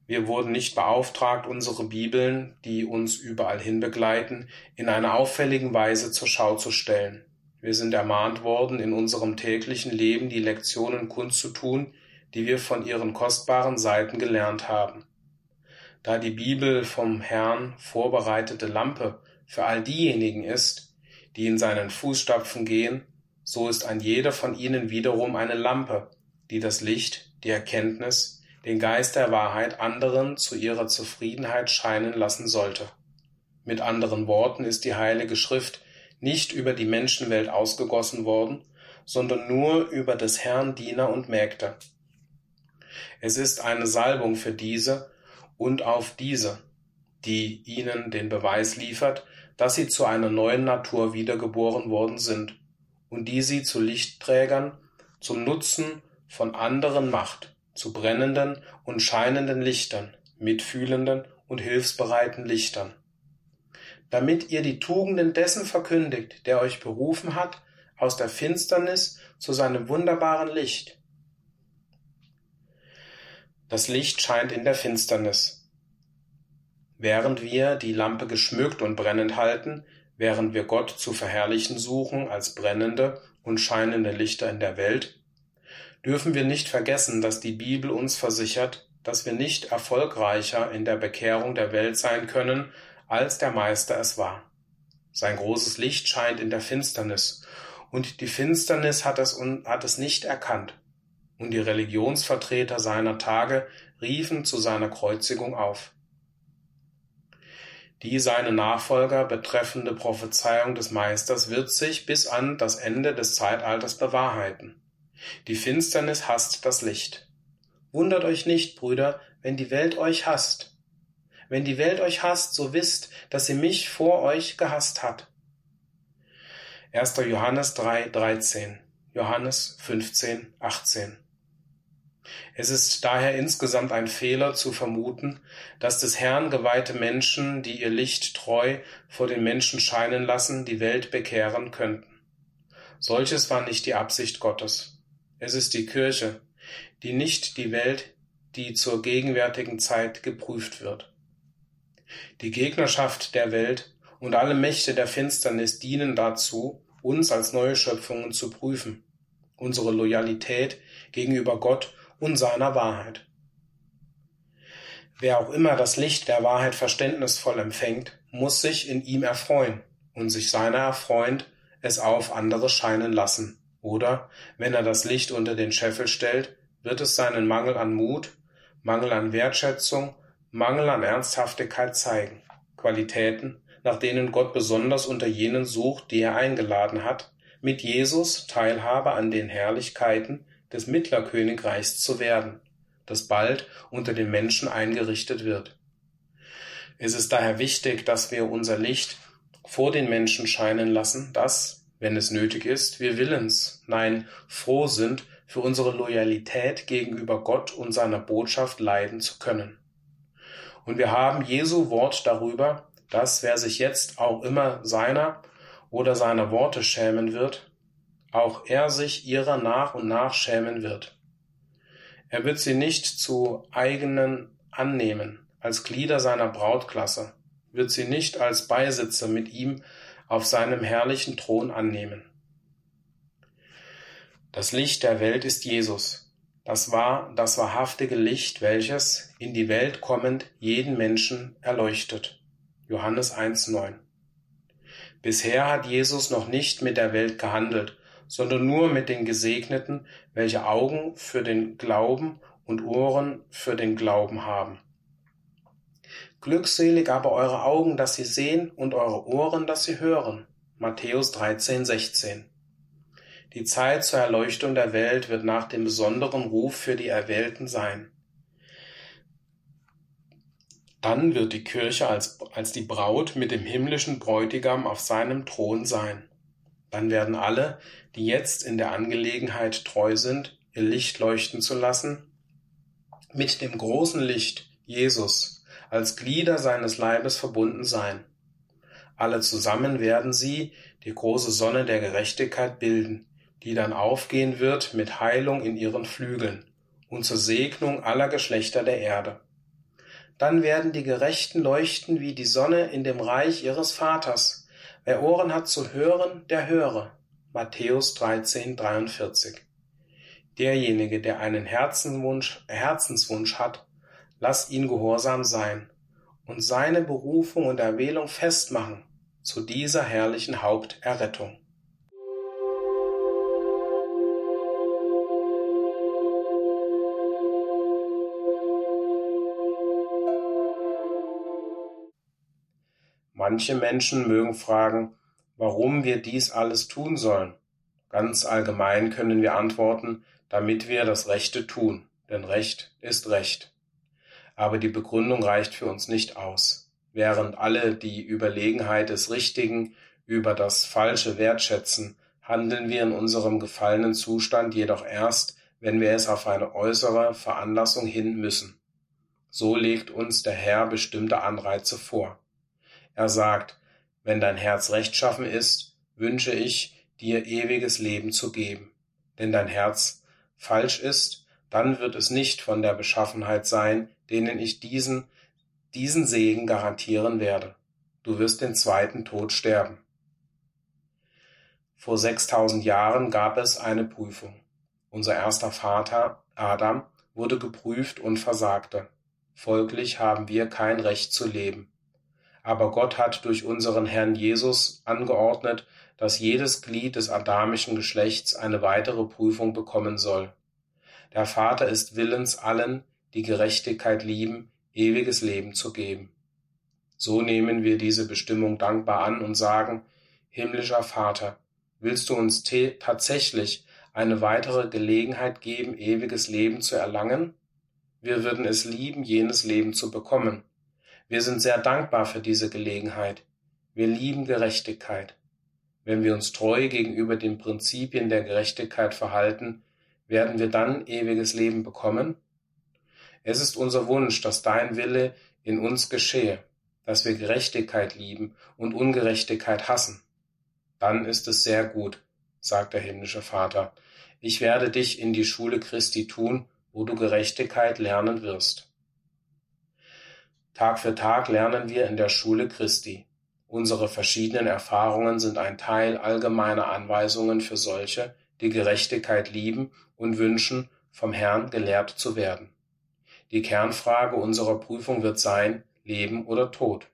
Wir wurden nicht beauftragt, unsere Bibeln, die uns überall hin begleiten, in einer auffälligen Weise zur Schau zu stellen. Wir sind ermahnt worden, in unserem täglichen Leben die Lektionen kundzutun, die wir von ihren kostbaren Seiten gelernt haben. Da die Bibel vom Herrn vorbereitete Lampe für all diejenigen ist, die in seinen Fußstapfen gehen, so ist ein jeder von ihnen wiederum eine Lampe, die das Licht, die Erkenntnis, den Geist der Wahrheit anderen zu ihrer Zufriedenheit scheinen lassen sollte. Mit anderen Worten ist die Heilige Schrift nicht über die Menschenwelt ausgegossen worden, sondern nur über des Herrn Diener und Mägde. Es ist eine Salbung für diese und auf diese, die ihnen den Beweis liefert, dass sie zu einer neuen Natur wiedergeboren worden sind und die sie zu Lichtträgern zum Nutzen von anderen macht, zu brennenden und scheinenden Lichtern, mitfühlenden und hilfsbereiten Lichtern. Damit ihr die Tugenden dessen verkündigt, der euch berufen hat, aus der Finsternis zu seinem wunderbaren Licht. Das Licht scheint in der Finsternis. Während wir die Lampe geschmückt und brennend halten, während wir Gott zu verherrlichen suchen als brennende und scheinende Lichter in der Welt, dürfen wir nicht vergessen, dass die Bibel uns versichert, dass wir nicht erfolgreicher in der Bekehrung der Welt sein können, als der Meister es war. Sein großes Licht scheint in der Finsternis, und die Finsternis hat es, hat es nicht erkannt. Und die Religionsvertreter seiner Tage riefen zu seiner Kreuzigung auf. Die seine Nachfolger betreffende Prophezeiung des Meisters wird sich bis an das Ende des Zeitalters bewahrheiten. Die Finsternis hasst das Licht. Wundert euch nicht, Brüder, wenn die Welt euch hasst. Wenn die Welt euch hasst, so wisst, dass sie mich vor euch gehasst hat. 1. Johannes 3, 13, Johannes 15, 18. Es ist daher insgesamt ein Fehler zu vermuten, dass des Herrn geweihte Menschen, die ihr Licht treu vor den Menschen scheinen lassen, die Welt bekehren könnten. Solches war nicht die Absicht Gottes. Es ist die Kirche, die nicht die Welt, die zur gegenwärtigen Zeit geprüft wird. Die Gegnerschaft der Welt und alle Mächte der Finsternis dienen dazu, uns als neue Schöpfungen zu prüfen, unsere Loyalität gegenüber Gott und seiner Wahrheit. Wer auch immer das Licht der Wahrheit verständnisvoll empfängt, muss sich in ihm erfreuen und sich seiner erfreuend es auf andere scheinen lassen. Oder, wenn er das Licht unter den Scheffel stellt, wird es seinen Mangel an Mut, Mangel an Wertschätzung, Mangel an Ernsthaftigkeit zeigen. Qualitäten, nach denen Gott besonders unter jenen sucht, die er eingeladen hat, mit Jesus Teilhabe an den Herrlichkeiten des Mittlerkönigreichs zu werden, das bald unter den Menschen eingerichtet wird. Es ist daher wichtig, dass wir unser Licht vor den Menschen scheinen lassen, dass, wenn es nötig ist, wir willens, nein, froh sind, für unsere Loyalität gegenüber Gott und seiner Botschaft leiden zu können. Und wir haben Jesu Wort darüber, dass wer sich jetzt auch immer seiner oder seiner Worte schämen wird, auch er sich ihrer nach und nach schämen wird. Er wird sie nicht zu eigenen annehmen, als Glieder seiner Brautklasse, wird sie nicht als Beisitzer mit ihm auf seinem herrlichen Thron annehmen. Das Licht der Welt ist Jesus. Das war das wahrhaftige Licht, welches, in die Welt kommend, jeden Menschen erleuchtet. Johannes 1,9. Bisher hat Jesus noch nicht mit der Welt gehandelt, sondern nur mit den Gesegneten, welche Augen für den Glauben und Ohren für den Glauben haben. Glückselig aber eure Augen, dass sie sehen, und eure Ohren, dass sie hören. Matthäus 13, 16. Die Zeit zur Erleuchtung der Welt wird nach dem besonderen Ruf für die Erwählten sein. Dann wird die Kirche als, als die Braut mit dem himmlischen Bräutigam auf seinem Thron sein. Dann werden alle, die jetzt in der Angelegenheit treu sind, ihr Licht leuchten zu lassen, mit dem großen Licht Jesus als Glieder seines Leibes verbunden sein. Alle zusammen werden sie die große Sonne der Gerechtigkeit bilden, die dann aufgehen wird mit Heilung in ihren Flügeln und zur Segnung aller Geschlechter der Erde. Dann werden die Gerechten leuchten wie die Sonne in dem Reich ihres Vaters. Wer Ohren hat zu hören, der höre. Matthäus 13, 43. Derjenige, der einen Herzenswunsch, Herzenswunsch hat, lass ihn gehorsam sein und seine Berufung und Erwählung festmachen zu dieser herrlichen Haupterrettung. Manche Menschen mögen fragen, warum wir dies alles tun sollen. Ganz allgemein können wir antworten, damit wir das Rechte tun, denn Recht ist Recht. Aber die Begründung reicht für uns nicht aus. Während alle die Überlegenheit des Richtigen über das Falsche wertschätzen, handeln wir in unserem gefallenen Zustand jedoch erst, wenn wir es auf eine äußere Veranlassung hin müssen. So legt uns der Herr bestimmte Anreize vor. Er sagt, wenn dein Herz rechtschaffen ist, wünsche ich, dir ewiges Leben zu geben. Denn dein Herz falsch ist, dann wird es nicht von der Beschaffenheit sein, denen ich diesen, diesen Segen garantieren werde. Du wirst den zweiten Tod sterben. Vor 6000 Jahren gab es eine Prüfung. Unser erster Vater, Adam, wurde geprüft und versagte. Folglich haben wir kein Recht zu leben. Aber Gott hat durch unseren Herrn Jesus angeordnet, dass jedes Glied des adamischen Geschlechts eine weitere Prüfung bekommen soll. Der Vater ist willens, allen, die Gerechtigkeit lieben, ewiges Leben zu geben. So nehmen wir diese Bestimmung dankbar an und sagen, himmlischer Vater, willst du uns tatsächlich eine weitere Gelegenheit geben, ewiges Leben zu erlangen? Wir würden es lieben, jenes Leben zu bekommen. Wir sind sehr dankbar für diese Gelegenheit. Wir lieben Gerechtigkeit. Wenn wir uns treu gegenüber den Prinzipien der Gerechtigkeit verhalten, werden wir dann ewiges Leben bekommen? Es ist unser Wunsch, dass dein Wille in uns geschehe, dass wir Gerechtigkeit lieben und Ungerechtigkeit hassen. Dann ist es sehr gut, sagt der himmlische Vater. Ich werde dich in die Schule Christi tun, wo du Gerechtigkeit lernen wirst. Tag für Tag lernen wir in der Schule Christi. Unsere verschiedenen Erfahrungen sind ein Teil allgemeiner Anweisungen für solche, die Gerechtigkeit lieben und wünschen, vom Herrn gelehrt zu werden. Die Kernfrage unserer Prüfung wird sein, Leben oder Tod.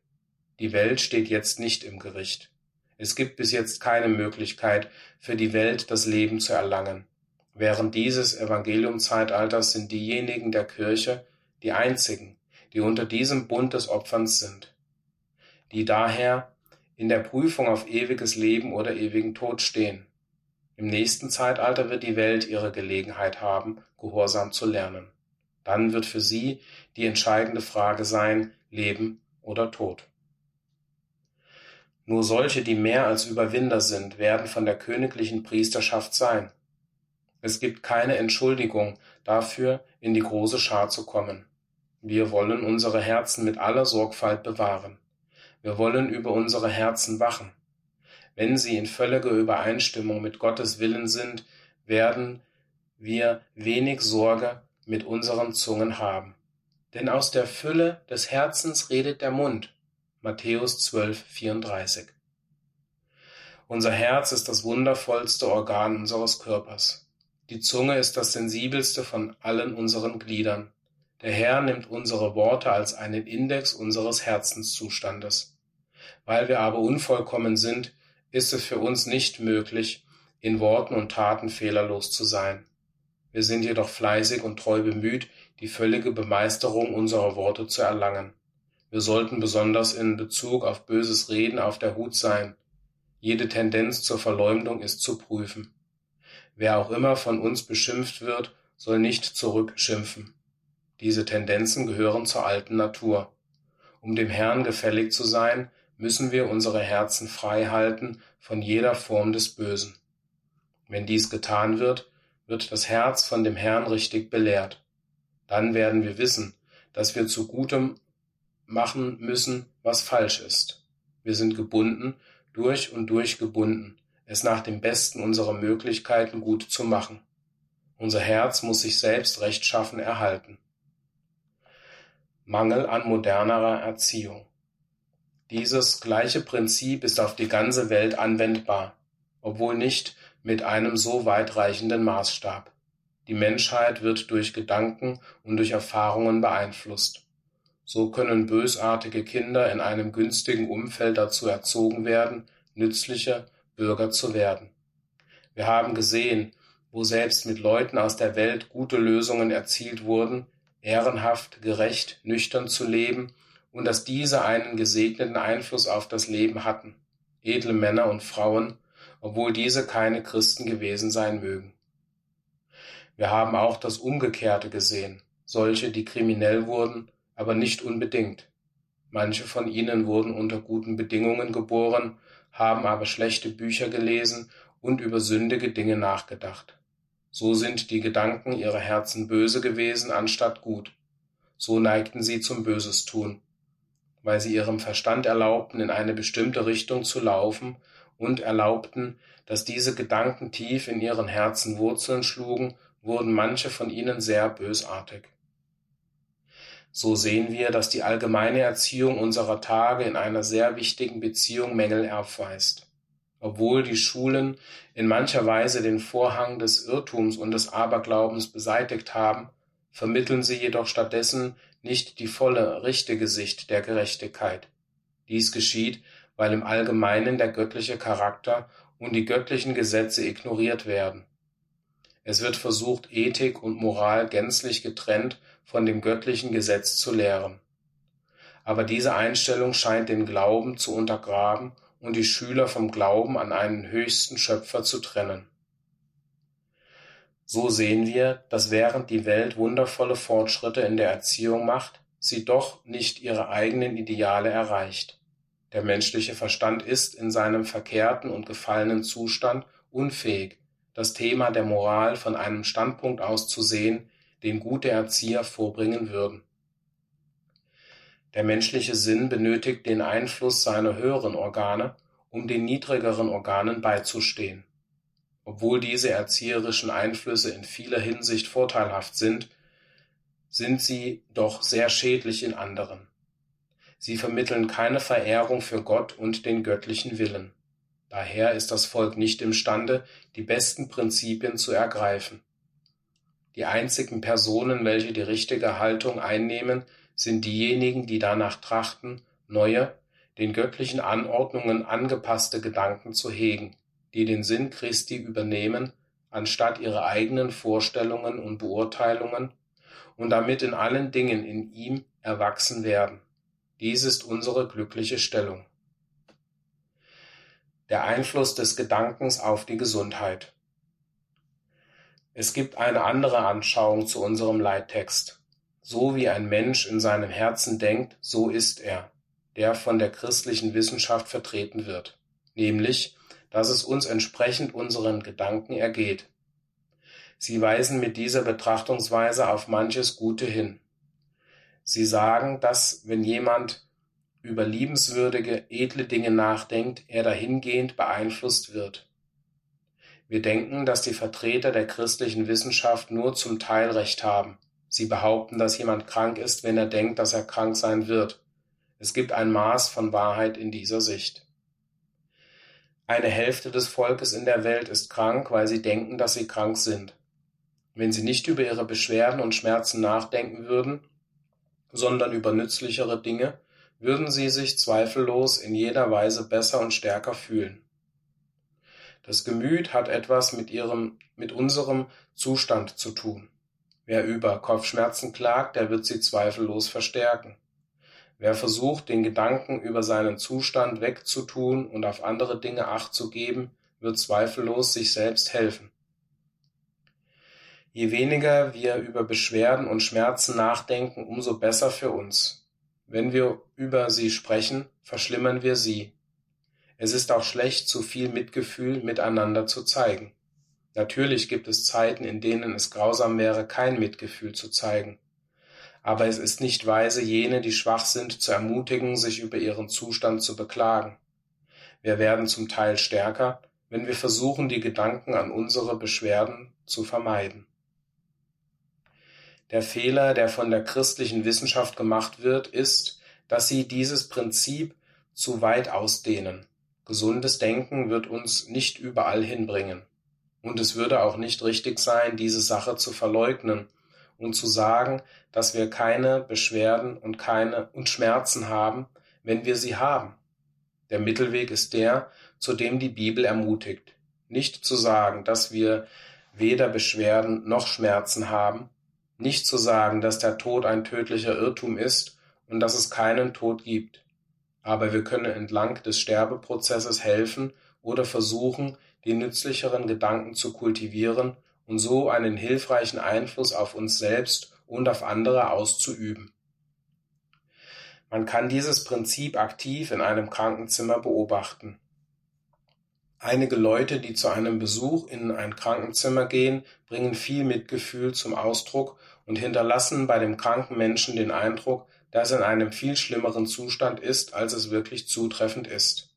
Die Welt steht jetzt nicht im Gericht. Es gibt bis jetzt keine Möglichkeit für die Welt, das Leben zu erlangen. Während dieses Evangeliumzeitalters sind diejenigen der Kirche die einzigen, die unter diesem Bund des Opferns sind, die daher in der Prüfung auf ewiges Leben oder ewigen Tod stehen. Im nächsten Zeitalter wird die Welt ihre Gelegenheit haben, Gehorsam zu lernen. Dann wird für sie die entscheidende Frage sein, Leben oder Tod. Nur solche, die mehr als Überwinder sind, werden von der königlichen Priesterschaft sein. Es gibt keine Entschuldigung dafür, in die große Schar zu kommen. Wir wollen unsere Herzen mit aller Sorgfalt bewahren. Wir wollen über unsere Herzen wachen. Wenn sie in völliger Übereinstimmung mit Gottes Willen sind, werden wir wenig Sorge mit unseren Zungen haben. Denn aus der Fülle des Herzens redet der Mund. Matthäus 12, 34. Unser Herz ist das wundervollste Organ unseres Körpers. Die Zunge ist das sensibelste von allen unseren Gliedern. Der Herr nimmt unsere Worte als einen Index unseres Herzenszustandes. Weil wir aber unvollkommen sind, ist es für uns nicht möglich, in Worten und Taten fehlerlos zu sein. Wir sind jedoch fleißig und treu bemüht, die völlige Bemeisterung unserer Worte zu erlangen. Wir sollten besonders in Bezug auf böses Reden auf der Hut sein. Jede Tendenz zur Verleumdung ist zu prüfen. Wer auch immer von uns beschimpft wird, soll nicht zurückschimpfen. Diese Tendenzen gehören zur alten Natur. Um dem Herrn gefällig zu sein, müssen wir unsere Herzen frei halten von jeder Form des Bösen. Wenn dies getan wird, wird das Herz von dem Herrn richtig belehrt. Dann werden wir wissen, dass wir zu Gutem machen müssen, was falsch ist. Wir sind gebunden, durch und durch gebunden, es nach dem Besten unserer Möglichkeiten gut zu machen. Unser Herz muss sich selbst rechtschaffen erhalten. Mangel an modernerer Erziehung. Dieses gleiche Prinzip ist auf die ganze Welt anwendbar, obwohl nicht mit einem so weitreichenden Maßstab. Die Menschheit wird durch Gedanken und durch Erfahrungen beeinflusst. So können bösartige Kinder in einem günstigen Umfeld dazu erzogen werden, nützliche Bürger zu werden. Wir haben gesehen, wo selbst mit Leuten aus der Welt gute Lösungen erzielt wurden, ehrenhaft, gerecht, nüchtern zu leben und dass diese einen gesegneten Einfluss auf das Leben hatten, edle Männer und Frauen, obwohl diese keine Christen gewesen sein mögen. Wir haben auch das Umgekehrte gesehen, solche, die kriminell wurden, aber nicht unbedingt. Manche von ihnen wurden unter guten Bedingungen geboren, haben aber schlechte Bücher gelesen und über sündige Dinge nachgedacht. So sind die Gedanken ihrer Herzen böse gewesen anstatt gut. So neigten sie zum Böses tun, weil sie ihrem Verstand erlaubten, in eine bestimmte Richtung zu laufen und erlaubten, dass diese Gedanken tief in ihren Herzen Wurzeln schlugen wurden manche von ihnen sehr bösartig. So sehen wir, dass die allgemeine Erziehung unserer Tage in einer sehr wichtigen Beziehung Mängel aufweist. Obwohl die Schulen in mancher Weise den Vorhang des Irrtums und des Aberglaubens beseitigt haben, vermitteln sie jedoch stattdessen nicht die volle, richtige Sicht der Gerechtigkeit. Dies geschieht, weil im Allgemeinen der göttliche Charakter und die göttlichen Gesetze ignoriert werden. Es wird versucht, Ethik und Moral gänzlich getrennt von dem göttlichen Gesetz zu lehren. Aber diese Einstellung scheint den Glauben zu untergraben und die Schüler vom Glauben an einen höchsten Schöpfer zu trennen. So sehen wir, dass während die Welt wundervolle Fortschritte in der Erziehung macht, sie doch nicht ihre eigenen Ideale erreicht. Der menschliche Verstand ist in seinem verkehrten und gefallenen Zustand unfähig, das Thema der Moral von einem Standpunkt aus zu sehen, den gute Erzieher vorbringen würden. Der menschliche Sinn benötigt den Einfluss seiner höheren Organe, um den niedrigeren Organen beizustehen. Obwohl diese erzieherischen Einflüsse in vieler Hinsicht vorteilhaft sind, sind sie doch sehr schädlich in anderen. Sie vermitteln keine Verehrung für Gott und den göttlichen Willen. Daher ist das Volk nicht imstande, die besten Prinzipien zu ergreifen. Die einzigen Personen, welche die richtige Haltung einnehmen, sind diejenigen, die danach trachten, neue, den göttlichen Anordnungen angepasste Gedanken zu hegen, die den Sinn Christi übernehmen, anstatt ihre eigenen Vorstellungen und Beurteilungen, und damit in allen Dingen in ihm erwachsen werden. Dies ist unsere glückliche Stellung. Der Einfluss des Gedankens auf die Gesundheit. Es gibt eine andere Anschauung zu unserem Leittext. So wie ein Mensch in seinem Herzen denkt, so ist er, der von der christlichen Wissenschaft vertreten wird, nämlich, dass es uns entsprechend unseren Gedanken ergeht. Sie weisen mit dieser Betrachtungsweise auf manches Gute hin. Sie sagen, dass wenn jemand über liebenswürdige, edle Dinge nachdenkt, er dahingehend beeinflusst wird. Wir denken, dass die Vertreter der christlichen Wissenschaft nur zum Teil recht haben. Sie behaupten, dass jemand krank ist, wenn er denkt, dass er krank sein wird. Es gibt ein Maß von Wahrheit in dieser Sicht. Eine Hälfte des Volkes in der Welt ist krank, weil sie denken, dass sie krank sind. Wenn sie nicht über ihre Beschwerden und Schmerzen nachdenken würden, sondern über nützlichere Dinge, würden sie sich zweifellos in jeder Weise besser und stärker fühlen. Das Gemüt hat etwas mit ihrem, mit unserem Zustand zu tun. Wer über Kopfschmerzen klagt, der wird sie zweifellos verstärken. Wer versucht, den Gedanken über seinen Zustand wegzutun und auf andere Dinge Acht zu geben, wird zweifellos sich selbst helfen. Je weniger wir über Beschwerden und Schmerzen nachdenken, umso besser für uns. Wenn wir über sie sprechen, verschlimmern wir sie. Es ist auch schlecht, zu viel Mitgefühl miteinander zu zeigen. Natürlich gibt es Zeiten, in denen es grausam wäre, kein Mitgefühl zu zeigen. Aber es ist nicht weise, jene, die schwach sind, zu ermutigen, sich über ihren Zustand zu beklagen. Wir werden zum Teil stärker, wenn wir versuchen, die Gedanken an unsere Beschwerden zu vermeiden. Der Fehler, der von der christlichen Wissenschaft gemacht wird, ist, dass sie dieses Prinzip zu weit ausdehnen. Gesundes Denken wird uns nicht überall hinbringen. Und es würde auch nicht richtig sein, diese Sache zu verleugnen und zu sagen, dass wir keine Beschwerden und keine und Schmerzen haben, wenn wir sie haben. Der Mittelweg ist der, zu dem die Bibel ermutigt. Nicht zu sagen, dass wir weder Beschwerden noch Schmerzen haben, nicht zu sagen, dass der Tod ein tödlicher Irrtum ist und dass es keinen Tod gibt. Aber wir können entlang des Sterbeprozesses helfen oder versuchen, die nützlicheren Gedanken zu kultivieren und so einen hilfreichen Einfluss auf uns selbst und auf andere auszuüben. Man kann dieses Prinzip aktiv in einem Krankenzimmer beobachten. Einige Leute, die zu einem Besuch in ein Krankenzimmer gehen, bringen viel Mitgefühl zum Ausdruck und hinterlassen bei dem kranken Menschen den Eindruck, dass er in einem viel schlimmeren Zustand ist, als es wirklich zutreffend ist.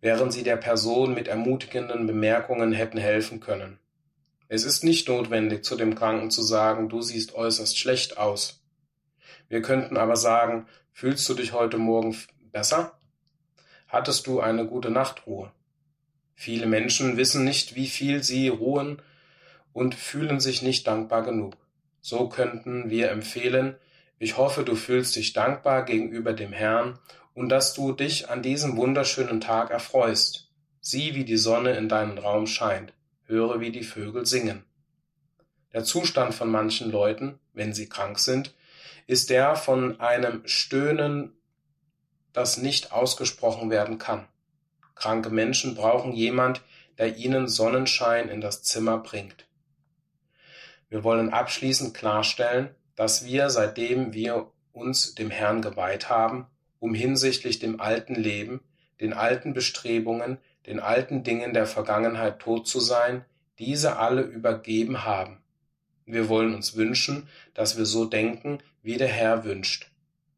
Während sie der Person mit ermutigenden Bemerkungen hätten helfen können. Es ist nicht notwendig, zu dem Kranken zu sagen, du siehst äußerst schlecht aus. Wir könnten aber sagen, fühlst du dich heute Morgen besser? Hattest du eine gute Nachtruhe? Viele Menschen wissen nicht, wie viel sie ruhen und fühlen sich nicht dankbar genug. So könnten wir empfehlen, ich hoffe, du fühlst dich dankbar gegenüber dem Herrn und dass du dich an diesem wunderschönen Tag erfreust. Sieh, wie die Sonne in deinen Raum scheint, höre, wie die Vögel singen. Der Zustand von manchen Leuten, wenn sie krank sind, ist der von einem Stöhnen, das nicht ausgesprochen werden kann. Kranke Menschen brauchen jemand, der ihnen Sonnenschein in das Zimmer bringt. Wir wollen abschließend klarstellen, dass wir, seitdem wir uns dem Herrn geweiht haben, um hinsichtlich dem alten Leben, den alten Bestrebungen, den alten Dingen der Vergangenheit tot zu sein, diese alle übergeben haben. Wir wollen uns wünschen, dass wir so denken, wie der Herr wünscht,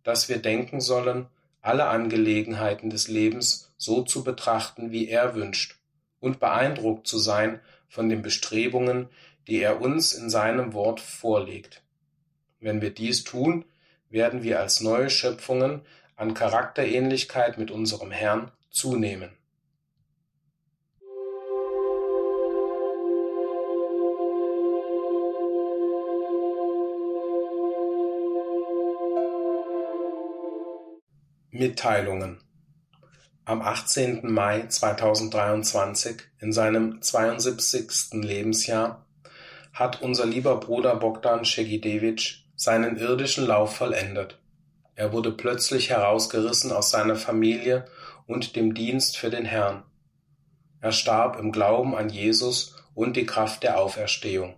dass wir denken sollen, alle Angelegenheiten des Lebens so zu betrachten, wie er wünscht, und beeindruckt zu sein von den Bestrebungen, die er uns in seinem Wort vorlegt. Wenn wir dies tun, werden wir als neue Schöpfungen an Charakterähnlichkeit mit unserem Herrn zunehmen. Mitteilungen am 18. Mai 2023 in seinem 72. Lebensjahr hat unser lieber Bruder Bogdan Schegidewitsch seinen irdischen Lauf vollendet. Er wurde plötzlich herausgerissen aus seiner Familie und dem Dienst für den Herrn. Er starb im Glauben an Jesus und die Kraft der Auferstehung.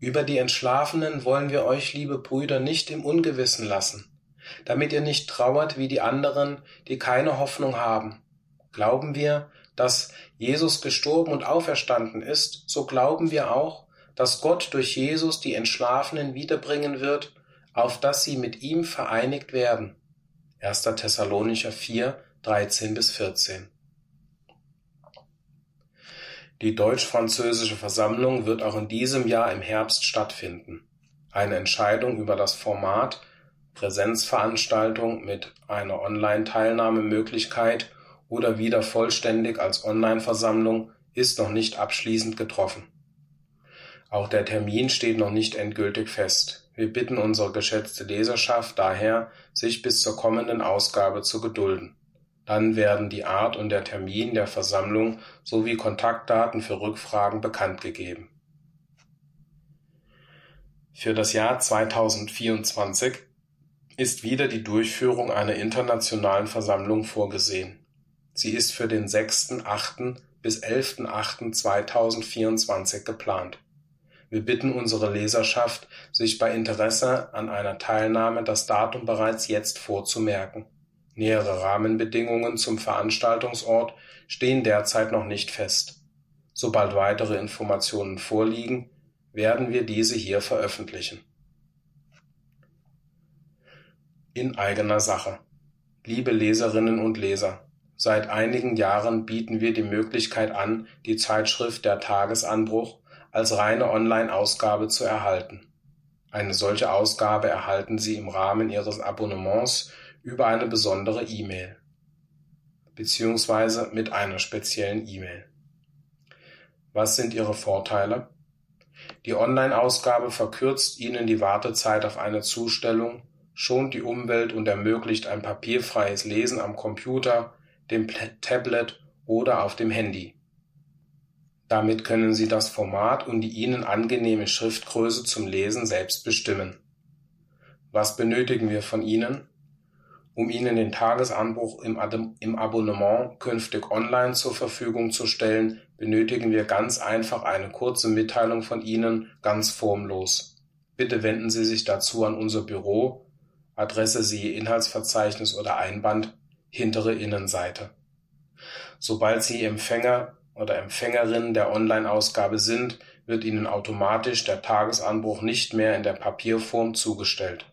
Über die Entschlafenen wollen wir euch, liebe Brüder, nicht im Ungewissen lassen damit ihr nicht trauert wie die anderen, die keine Hoffnung haben. Glauben wir, dass Jesus gestorben und auferstanden ist, so glauben wir auch, dass Gott durch Jesus die Entschlafenen wiederbringen wird, auf dass sie mit ihm vereinigt werden. 1. Thessalonicher 4, 13 bis 14. Die deutsch-französische Versammlung wird auch in diesem Jahr im Herbst stattfinden. Eine Entscheidung über das Format Präsenzveranstaltung mit einer Online-Teilnahmemöglichkeit oder wieder vollständig als Online-Versammlung ist noch nicht abschließend getroffen. Auch der Termin steht noch nicht endgültig fest. Wir bitten unsere geschätzte Leserschaft daher, sich bis zur kommenden Ausgabe zu gedulden. Dann werden die Art und der Termin der Versammlung sowie Kontaktdaten für Rückfragen bekannt gegeben. Für das Jahr 2024 ist wieder die Durchführung einer internationalen Versammlung vorgesehen. Sie ist für den 6.8. bis 11.8.2024 geplant. Wir bitten unsere Leserschaft, sich bei Interesse an einer Teilnahme das Datum bereits jetzt vorzumerken. Nähere Rahmenbedingungen zum Veranstaltungsort stehen derzeit noch nicht fest. Sobald weitere Informationen vorliegen, werden wir diese hier veröffentlichen in eigener Sache. Liebe Leserinnen und Leser, seit einigen Jahren bieten wir die Möglichkeit an, die Zeitschrift Der Tagesanbruch als reine Online-Ausgabe zu erhalten. Eine solche Ausgabe erhalten Sie im Rahmen Ihres Abonnements über eine besondere E-Mail beziehungsweise mit einer speziellen E-Mail. Was sind ihre Vorteile? Die Online-Ausgabe verkürzt Ihnen die Wartezeit auf eine Zustellung, schont die Umwelt und ermöglicht ein papierfreies Lesen am Computer, dem Tablet oder auf dem Handy. Damit können Sie das Format und die Ihnen angenehme Schriftgröße zum Lesen selbst bestimmen. Was benötigen wir von Ihnen? Um Ihnen den Tagesanbruch im Abonnement künftig online zur Verfügung zu stellen, benötigen wir ganz einfach eine kurze Mitteilung von Ihnen, ganz formlos. Bitte wenden Sie sich dazu an unser Büro, Adresse siehe Inhaltsverzeichnis oder Einband, hintere Innenseite. Sobald Sie Empfänger oder Empfängerin der Online-Ausgabe sind, wird Ihnen automatisch der Tagesanbruch nicht mehr in der Papierform zugestellt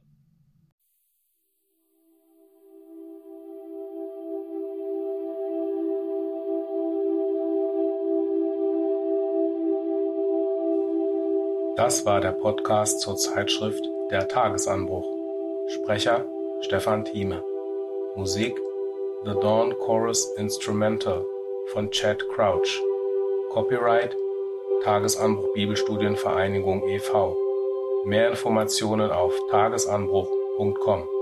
Das war der Podcast zur Zeitschrift Der Tagesanbruch. Sprecher Stefan Thieme. Musik The Dawn Chorus Instrumental von Chad Crouch. Copyright Tagesanbruch Bibelstudienvereinigung e.V. Mehr Informationen auf tagesanbruch.com.